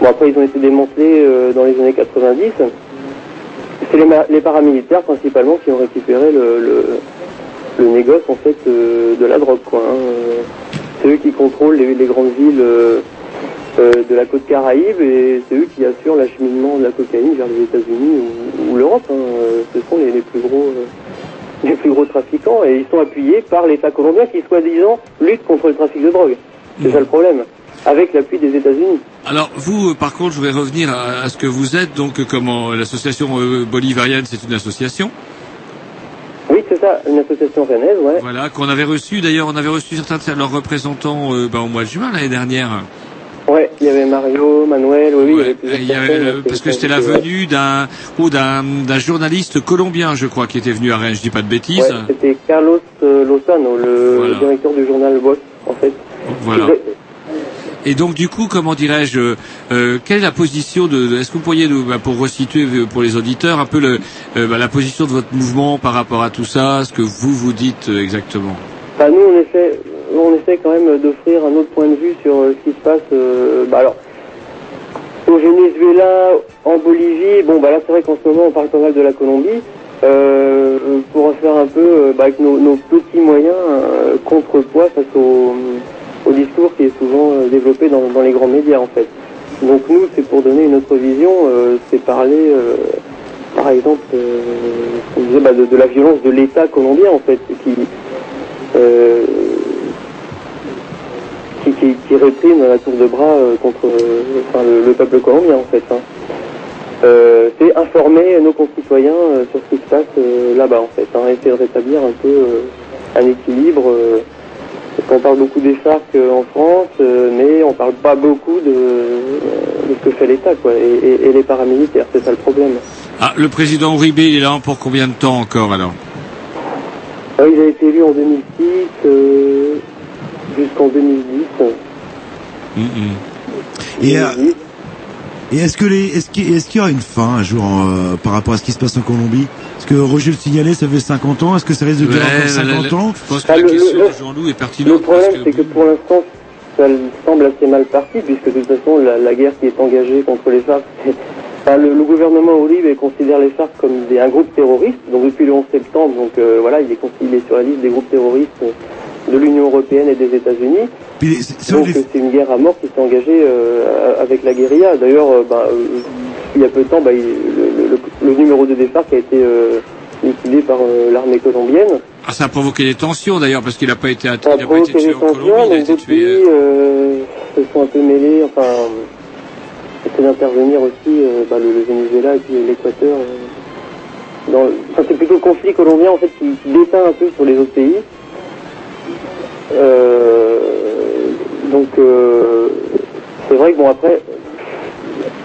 Bon, après, ils ont été démantelés euh, dans les années 90. C'est les, ma- les paramilitaires principalement qui ont récupéré le, le, le négoce en fait euh, de la drogue, quoi. hein. C'est eux qui contrôlent les, grandes villes euh, euh, de la côte Caraïbe et c'est eux qui assurent l'acheminement de la cocaïne vers les États-Unis ou, l'Europe. hein. Euh, Ce sont les, plus gros. les plus gros trafiquants et ils sont appuyés par l'État colombien qui soi-disant lutte contre le trafic de drogue. C'est ça le problème. Avec l'appui des États-Unis. Alors vous, par contre, je vais revenir à, à ce que vous êtes. Donc, comment l'association bolivarienne, c'est une association. Oui, c'est ça, une association rennaise, ouais. Voilà, qu'on avait reçu. D'ailleurs, on avait reçu certains de leurs représentants euh, bah, au mois de juin l'année dernière. Ouais, il y avait Mario, Manuel, oui, oui, il y avait plusieurs Il y avait, personnes, euh, parce que c'était la venue d'un ou d'un d'un journaliste colombien, je crois, qui était venu à Rennes. Je dis pas de bêtises. Ouais, c'était Carlos euh, Lozano, le Voilà. directeur du journal Boss, en fait. Voilà. Et donc du coup, comment dirais-je, euh, quelle est la position de, est-ce que vous pourriez, nous, bah, pour resituer euh, pour les auditeurs, un peu euh, bah, la position de votre mouvement par rapport à tout ça, ce que vous vous dites exactement? Bah, nous, on essaie, on essaie quand même d'offrir un autre point de vue sur ce qui se passe. alors, au Venezuela, en Bolivie, bon, bah là, c'est vrai qu'en ce moment, on parle pas mal de la Colombie. Pour en faire un peu, avec nos, petits moyens, contrepoids face au, au discours qui est souvent euh, développé dans, les grands médias, en fait. Donc nous, c'est pour donner une autre vision, euh, c'est parler, euh, par exemple, bah, de, la violence de l'État colombien, en fait, qui, qui, qui, réprime la tour de bras contre le, le peuple colombien en fait. hein. C'est informer nos concitoyens sur ce qui se passe là-bas en fait, hein, essayer de rétablir un peu un équilibre. Euh, parce qu'on parle beaucoup des FARC euh, en France, euh, mais on parle pas beaucoup de, de ce que fait l'État quoi, et, et- et les paramilitaires, c'est ça le problème. Ah, le président Uribe, il est là pour combien de temps encore alors Euh, il a été élu en 2006 euh, jusqu'en 2010. Et, euh, et est-ce que les, est-ce qu'il, est-ce qu'il y aura une fin un jour euh, par rapport à ce qui se passe en Colombie? Parce que Roger le signalait, ça fait 50 ans? Est-ce que ça risque de durer Ouais, bah, encore la- 50 la- ans? Je pense que Ah, la le- question le- de Jean-Loup est pertinente. Le problème, c'est que pour l'instant, ça semble assez mal parti, puisque de toute façon, la, la guerre qui est engagée contre les FARC, enfin, le, le gouvernement Uribe considère les FARC comme des, un groupe terroriste, donc depuis le 11 septembre, donc euh, voilà, est, il est sur la liste des groupes terroristes euh, de l'Union Européenne et des États-Unis. Donc c'est une guerre à mort qui s'est engagée euh, avec la guérilla. D'ailleurs, euh, bah, euh, il y a peu de temps, bah, il- le, le- le numéro 2 des FARC a été euh, liquidé par euh, l'armée colombienne. Ah, ça a provoqué des tensions d'ailleurs parce qu'il n'a pas été, att- Ça a il a pas été provoqué tué des en Colombie, tensions, il a donc été d'autres tué. pays euh, se sont un peu mêlés, enfin, essaient d'intervenir aussi euh, bah, le, le Venezuela et puis l'Équateur. euh, dans- enfin, c'est plutôt le conflit colombien en fait qui, qui déteint un peu sur les autres pays. Euh, donc euh, c'est vrai que bon après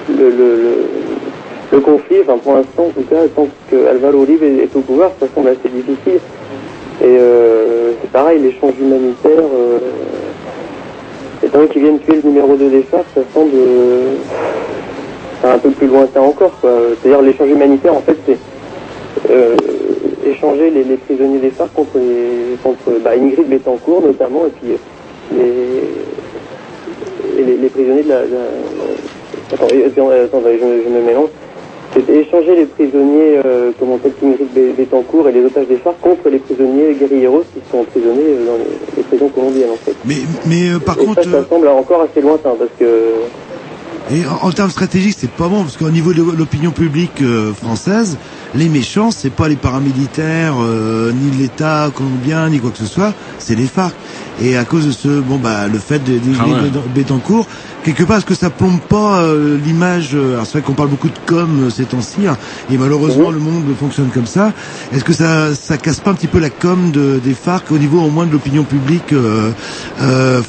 le, le, le, le conflit, enfin pour l'instant en tout cas, tant que Alvaro Uribe est, au pouvoir, ça semble assez difficile. Et euh, c'est pareil, l'échange humanitaire, étant donné qu'ils viennent tuer le numéro 2 des FARC, ça semble un peu plus lointain encore. C'est-à-dire l'échange humanitaire, en fait, c'est euh, échanger les, les prisonniers des FARC contre, les, contre bah, Ingrid Betancourt notamment, et puis euh, les, les, les prisonniers de la... de la- Attends, euh, attends, je, me- je me mélange. C'était échanger les prisonniers, euh, comment on appelle, Ingrid Be- Betancourt et les otages des FARC contre les prisonniers guerrilleros qui sont emprisonnés euh, dans les, les prisons colombiennes en fait. Mais, mais euh, par et contre, ça, ça semble encore assez lointain parce que Et en, en termes stratégiques, c'est pas bon parce qu'au niveau de l'opinion publique euh, française, les méchants, c'est pas les paramilitaires, euh, ni l'État colombien, ni quoi que ce soit, c'est les FARC. Et à cause de ce, bon bah, le fait de, de, Ah ouais. de- Bettencourt, quelque part, est-ce que ça plombe pas euh, l'image euh, Alors c'est vrai qu'on parle beaucoup de com euh, ces temps-ci, hein, et malheureusement le monde fonctionne comme ça. Est-ce que ça, ça casse pas un petit peu la com de, des FARC au niveau au moins de l'opinion publique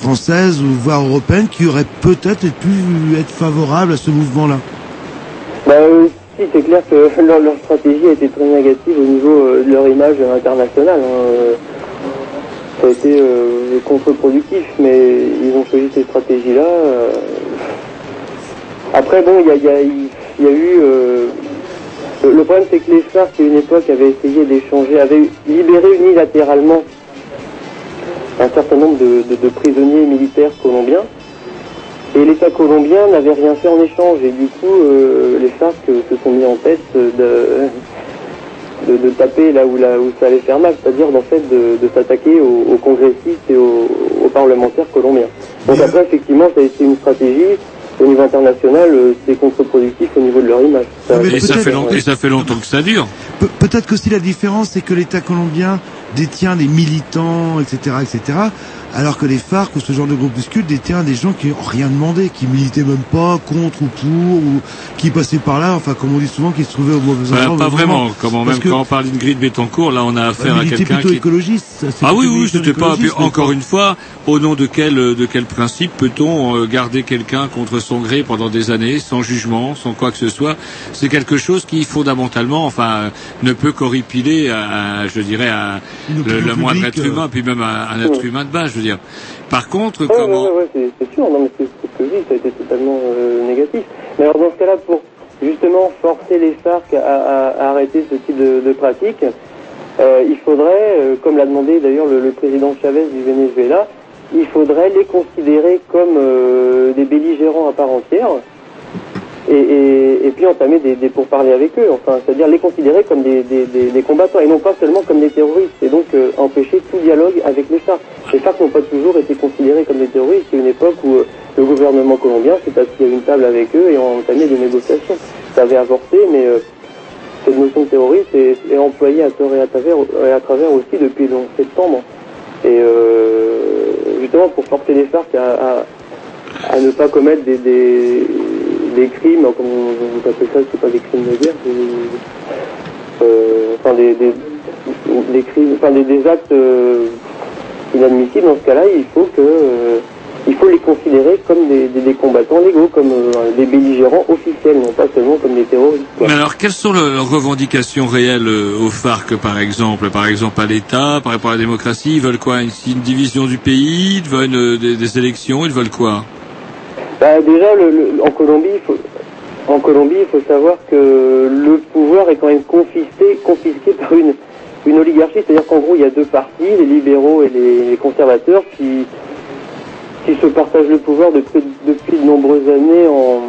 française ou voire européenne, qui aurait peut-être pu être favorable à ce mouvement-là? Si, c'est clair que leur, stratégie a été très négative au niveau euh, de leur image internationale. hein. Euh, Ça a été euh, contre-productif, mais ils ont choisi cette stratégie-là. Après, bon, il y a, eu... Le problème, c'est que les FARC, à une époque, avaient essayé d'échanger, avaient libéré unilatéralement un certain nombre de prisonniers militaires colombiens. Et l'État colombien n'avait rien fait en échange. Et du coup, euh, les FARC se sont mis en tête de, de, de taper là où, là où ça allait faire mal, c'est-à-dire en fait de, de s'attaquer aux, aux congressistes et aux, aux parlementaires colombiens. Donc après, effectivement, ça a été une stratégie. Au niveau international, euh, c'est contre-productif au niveau de leur image. Ça- Et ça, fait long- et ça fait longtemps que ça dure. Pe- Peut-être qu'aussi la différence, c'est que l'État colombien détient des militants, etc., etc., alors que les FARC ou ce genre de groupuscule détient des gens qui n'ont rien demandé, qui militaient même pas contre ou pour, ou qui passaient par là, enfin, comme on dit souvent, qui se trouvaient au mauvais Bah, endroit. au pas vraiment. Comment même quand on parle d'Ingrid Betancourt, là on a affaire Ouais, à quelqu'un plutôt qui écologiste. Ah oui, oui, c'était pas. encore quoi. une fois, au nom de quel de quel principe peut-on euh, garder quelqu'un contre son gré pendant des années, sans jugement, sans quoi que ce soit? C'est quelque chose qui fondamentalement, enfin, ne peut qu'horripiler, je dirais, à le, moindre être euh, humain, puis même à un être humain de base, je dire. Par contre, Ouais, comment ouais, ouais, c'est sûr, non, mais c'est ce que je dis, ça a été totalement euh, négatif. Mais alors dans ce cas-là, pour justement forcer les FARC à, à- à arrêter ce type de, de pratique, euh, il faudrait, euh, comme l'a demandé d'ailleurs le, le président Chavez du Venezuela, il faudrait les considérer comme des belligérants à part entière et, puis entamer des, des pourparlers avec eux, enfin, c'est-à-dire les considérer comme des, combattants et non pas seulement comme des terroristes, et donc euh, empêcher tout dialogue avec les FARC. Les FARC n'ont pas toujours été considérés comme des terroristes, a une époque où euh, le gouvernement colombien s'est assis à une table avec eux et ont entamé des négociations. Ça avait avorté, mais euh, cette notion de terroriste est, employée à tort et à travers, aussi depuis le 11 septembre. Et justement pour forcer les FARC à, ne pas commettre des, des crimes, comme on, vous appelez ça, c'est pas des crimes de guerre, des, euh, enfin des, des, crimes, enfin des, des actes euh, inadmissibles. Dans ce cas-là, il faut que euh, il faut les considérer comme des, des, combattants légaux, comme des belligérants officiels, non pas seulement comme des terroristes. Mais alors, quelles sont le- leurs revendications réelles euh, aux FARC, par exemple? Par exemple, à l'État, par rapport à la démocratie, ils veulent quoi? Une, division du pays Ils veulent des élections Ils veulent quoi? Bah, déjà, le, en Colombie, il faut, en Colombie, il faut savoir que le pouvoir est quand même confisqué, confisqué par une, une oligarchie. C'est-à-dire qu'en gros, il y a deux partis, les libéraux et les, conservateurs, qui, qui se partagent le pouvoir depuis, de nombreuses années en,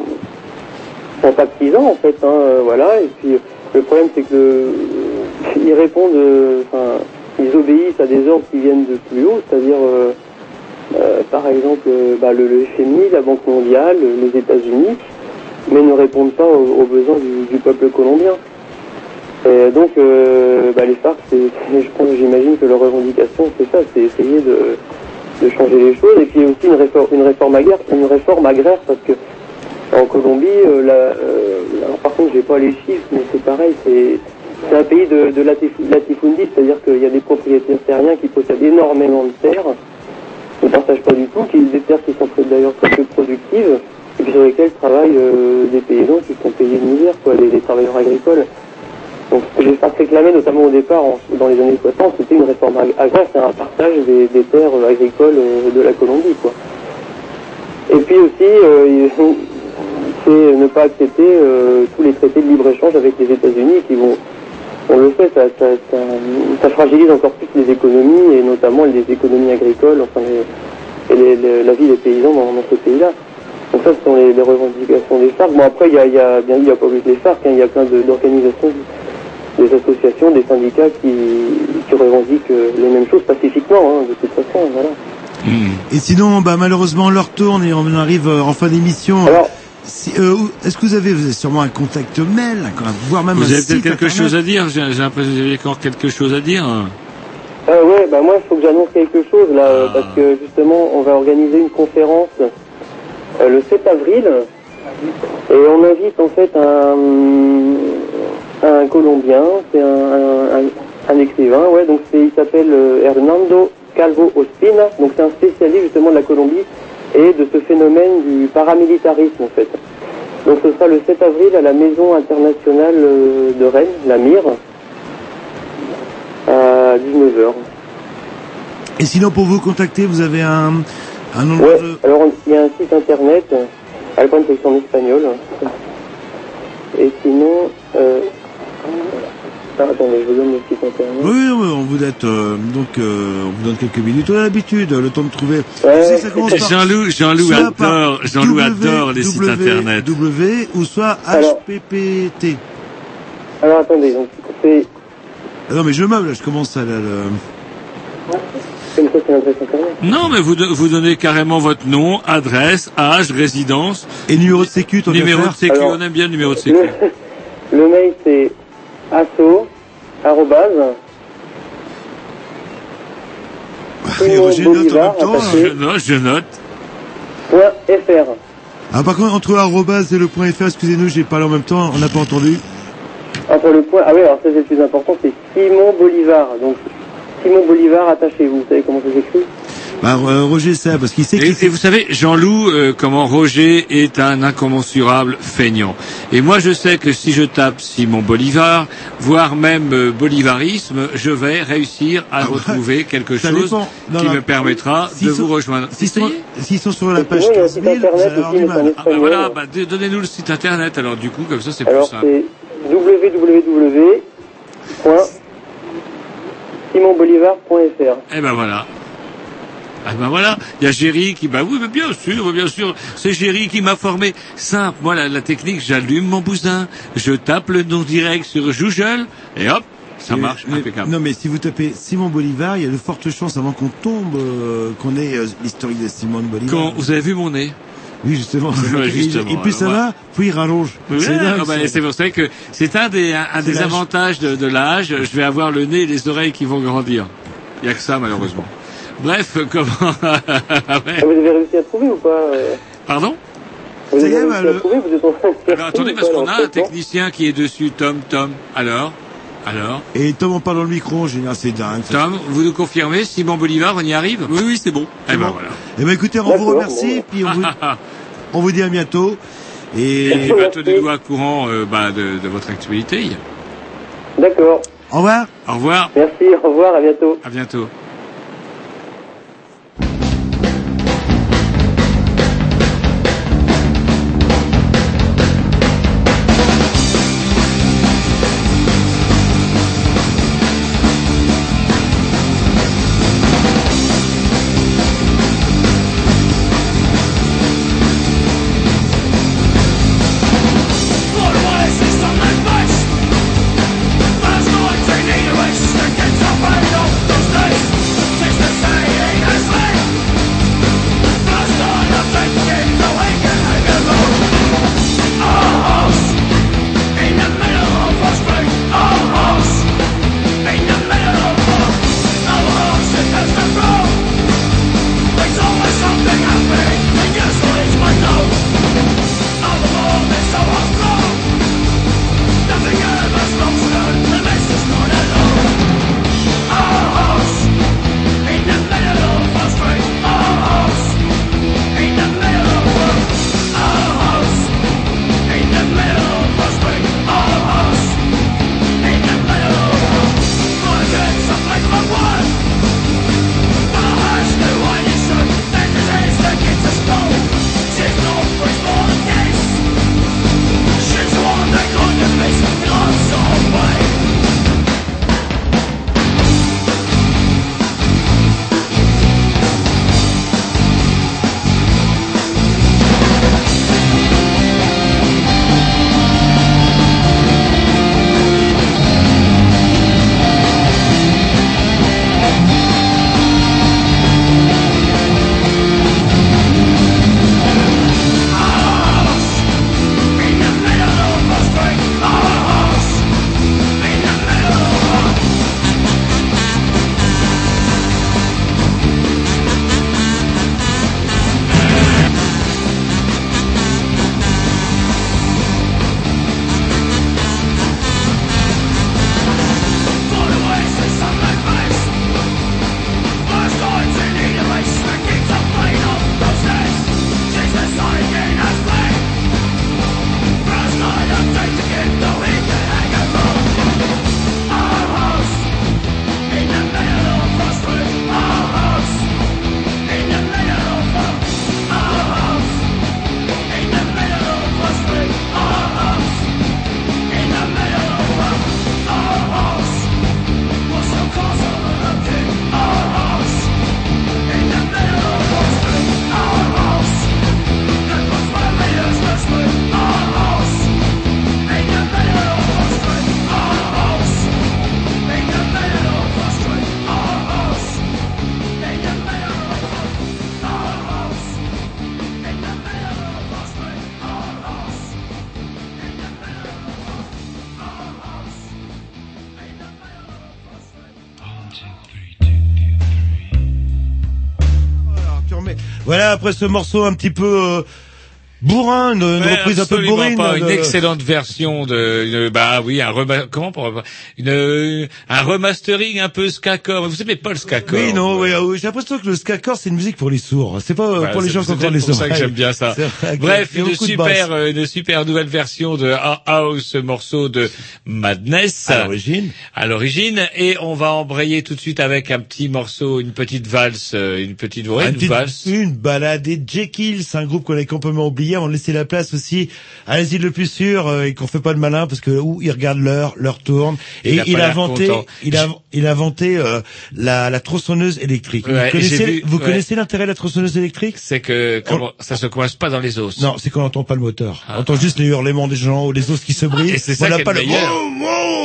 en en fait. Hein, euh, voilà. Et puis, le problème, c'est que le- ils répondent, euh, enfin, ils obéissent à des ordres qui viennent de plus haut, c'est-à-dire. euh, euh, par exemple euh, bah, le, FMI, la Banque mondiale, euh, les États-Unis, mais ne répondent pas aux, besoins du, peuple colombien. Et donc, bah, les FARC, j'imagine que leur revendication, c'est ça, c'est essayer de, changer les choses. Et puis aussi une réforme, une agraire, une réforme agraire, parce que en Colombie, par contre, j'ai pas les chiffres, mais c'est pareil, c'est un pays de, de latif- latifundistes, c'est-à-dire qu'il y a des propriétaires terriens qui possèdent énormément de terres ne partagent pas du tout, qui, des terres qui sont d'ailleurs très peu productives, et puis sur lesquelles travaillent euh, des paysans qui sont payés de misère, quoi, les, travailleurs agricoles. Donc ce que FARC réclamaient, notamment au départ, dans les années 60, c'était une réforme ag- agraire, c'est un partage des, terres euh, agricoles euh, de la Colombie, quoi. Et puis aussi, c'est ne pas accepter tous les traités de libre-échange avec les États-Unis qui vont, on le sait, ça, ça, ça, ça fragilise encore plus les économies et notamment les économies agricoles, enfin les- et les- les- la vie des paysans dans, dans ce pays-là. Donc ça, ce sont les, revendications des FARC. Bon après, il y a, y a bien il y a pas que les FARC, hein, il y a plein de- d'organisations, des associations, des syndicats qui, qui revendiquent euh, les mêmes choses pacifiquement, hein, de toute façon, voilà. Et sinon, bah, malheureusement, l'heure tourne et on arrive euh, en fin d'émission. Si- euh, Est-ce que vous avez, vous avez sûrement un contact mail, un- voire même Vous un avez peut-être quelque internet chose à dire J'ai l'impression que vous avez encore quelque chose à dire. Euh, ouais, bah moi, il faut que j'annonce quelque chose là, euh, parce que justement, on va organiser une conférence euh, le 7 avril, et on invite en fait un, un Colombien, c'est un, un, écrivain, ouais, donc c'est, il s'appelle euh, Hernando Calvo Ospina, donc c'est un spécialiste justement de la Colombie et de ce phénomène du paramilitarisme en fait. Donc ce sera le 7 avril à la Maison internationale euh, de Rennes, la MIR, à 19h. Et sinon, pour vous contacter, vous avez un, un nom Ouais, de... alors il y a un site internet, une section en espagnol. Et sinon, euh, ah, attendez, je vous donne le site internet. Oui, on vous donne, euh, donc, euh, on vous donne quelques minutes. On a l'habitude, le temps de trouver. Ouais. Jean-Loup, Jean-Loup adore, Jean-Loup W, adore les sites W, internet. W ou soit Alors- HPPT. Alors attendez, donc c'est Ah Non, mais je meuble, je commence à la... le-. Non, mais vous, do- vous donnez carrément votre nom, adresse, âge, résidence. Et numéro de sécu, qu'à Numéro de sécu, Alors, on aime bien le numéro de sécu. Le, le mail c'est asso arrobase note en même temps. Je note, je note. point fr. Ah, par contre, entre arrobase et le point .fr, excusez-nous, j'ai parlé en même temps, on n'a pas entendu. Entre le point, ah oui, alors ça c'est le plus important, c'est Simon Bolivar. Donc Simon Bolivar, attachez-vous. Vous savez comment ça s'écrit? Bah, euh, Roger sait, parce qu'il sait Et, qu'il et vous savez, Jean-Loup, euh, comment Roger est un incommensurable feignant. Et moi, je sais que si je tape Simon Bolivar, voire même euh, bolivarisme, je vais réussir à retrouver quelque Ah ça chose. Non, qui non. me permettra de sont- vous rejoindre. S'ils sont, s'ils sont sur la Et page sinon, il y a un 15 site 000, vous internet allez avoir aussi, du mais c'est mal. en Ah bah voilà, bah, d- donnez-nous le site internet alors du coup, comme ça c'est plus Alors simple. c'est www.simonbolivar.fr. Eh ben voilà. Ah ben voilà, il y a Géry qui, bah oui, mais bien sûr, bien sûr, c'est Géry qui m'a formé. Simple, moi la, technique, j'allume mon bousin, je tape le nom direct sur Joujol, et hop, ça marche mais- impeccable. Non, mais si vous tapez Simon Bolivar, il y a de fortes chances avant qu'on tombe, euh, qu'on ait euh, l'historique de Simon Bolivar. Quand vous avez vu mon nez Oui, justement. Ouais, justement, et plus ça alors, va, plus il rallonge. C'est dingue, ah bah, ça. c'est pour ça que c'est un des, un, un C'est des l'âge. avantages de, de l'âge. Je vais avoir le nez et les oreilles qui vont grandir. Il y a que ça malheureusement. Bref, comment Ouais. Ah, Vous avez réussi à trouver ou pas euh Pardon Vous avez réussi à le- trouver Vous êtes en train de Alors attendez parce qu'on a un non technicien qui est dessus. Tom, Tom. Alors, alors. Et Tom en parle dans le micro, en général, c'est dingue. ça. Tom, vous nous confirmez Simon Bolivar, on y arrive? Oui, oui, c'est bon. Eh ben bon. voilà. Eh ben écoutez, on vous remercie, bon. puis on vous, on vous dit à bientôt. Et Et bah, tenez-nous à courant euh, bah, de, de votre actualité. D'accord. au revoir. Au revoir, Merci, au revoir, à bientôt. à bientôt. Après ce morceau un petit peu euh, bourrin, une, une reprise un peu bourrine. pas, une de- excellente version de, une- bah oui, un rema- comment pour, une, un remastering un peu skacore. Vous aimez pas le skacore Oui, non, oui, oui, j'ai l'impression que le skacore c'est une musique pour les sourds. C'est pas euh, Ouais, pour les c'est- gens qui c'est ont peut-être les pour ça que j'aime bien ça. C'est Bref, a une super, euh, une super nouvelle version de House, morceau de Madness. À l'origine. À l'origine. Et on va embrayer tout de suite avec un petit morceau, une petite valse, euh, une petite, ouais, Ah, une une, petite- valse. une balade des Jekyll, c'est un groupe qu'on avait complètement oublié. On laissait la place aussi à l'asile le plus sûr euh, et qu'on fait pas de malin parce que où ils regardent l'heure, l'heure tourne. Il Et il a inventé, il a, il a inventé euh, la, la tronçonneuse électrique. Ouais, vous connaissez, vu- vous ouais. connaissez l'intérêt de la tronçonneuse électrique? C'est que comment, ça se coince pas dans les os. Non, c'est qu'on n'entend pas le moteur. On entend juste les hurlements des gens ou les os qui se brisent. Et c'est ça On qui est pas le le meilleur.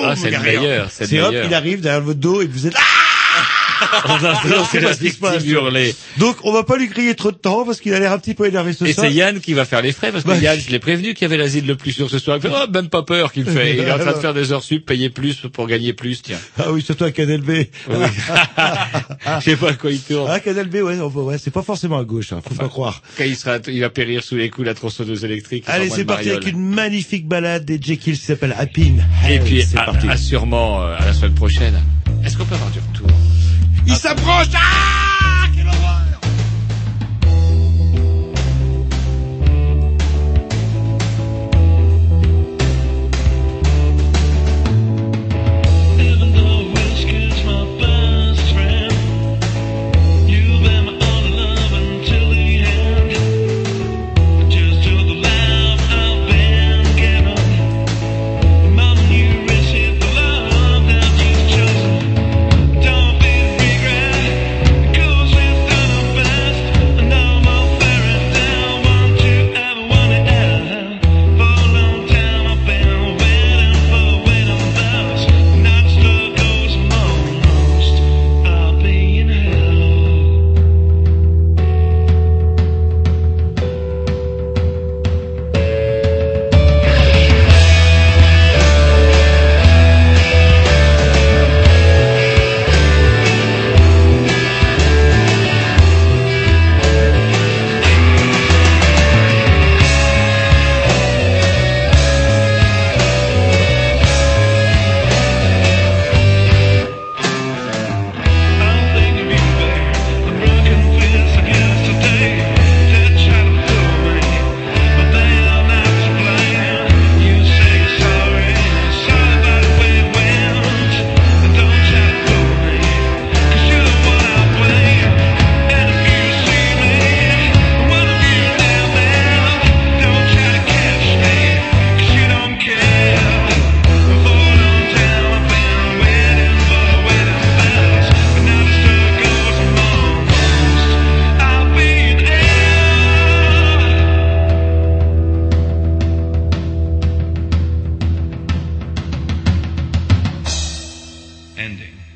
Ah, c'est il le meilleur, c'est hop, il arrive derrière votre dos et vous êtes. On c'est c'est la victime hurler. Donc, on va pas lui crier trop de temps parce qu'il a l'air un petit peu énervé ce Et soir. c'est Yann qui va faire les frais parce que Bah, Yann, je l'ai prévenu qu'il y avait l'asile le plus sûr ce soir. Il fait, oh, même pas peur qu'il fait. Il est en train de faire des heures sup, payer plus pour gagner plus, tiens. Ah oui, surtout à Canal B. Oui. Je sais pas à quoi il tourne. Ah, Canal B, ouais, ouais, c'est pas forcément à gauche, hein, faut pas croire. Quand il sera, il va périr sous les coups de la tronçonneuse électrique. Allez, c'est parti avec une magnifique balade des Jekyll qui s'appelle Happy. Et puis, c'est à, parti. à sûrement, euh, à la semaine prochaine. Est-ce qu'on peut avoir du retour? Il s'approche. Ah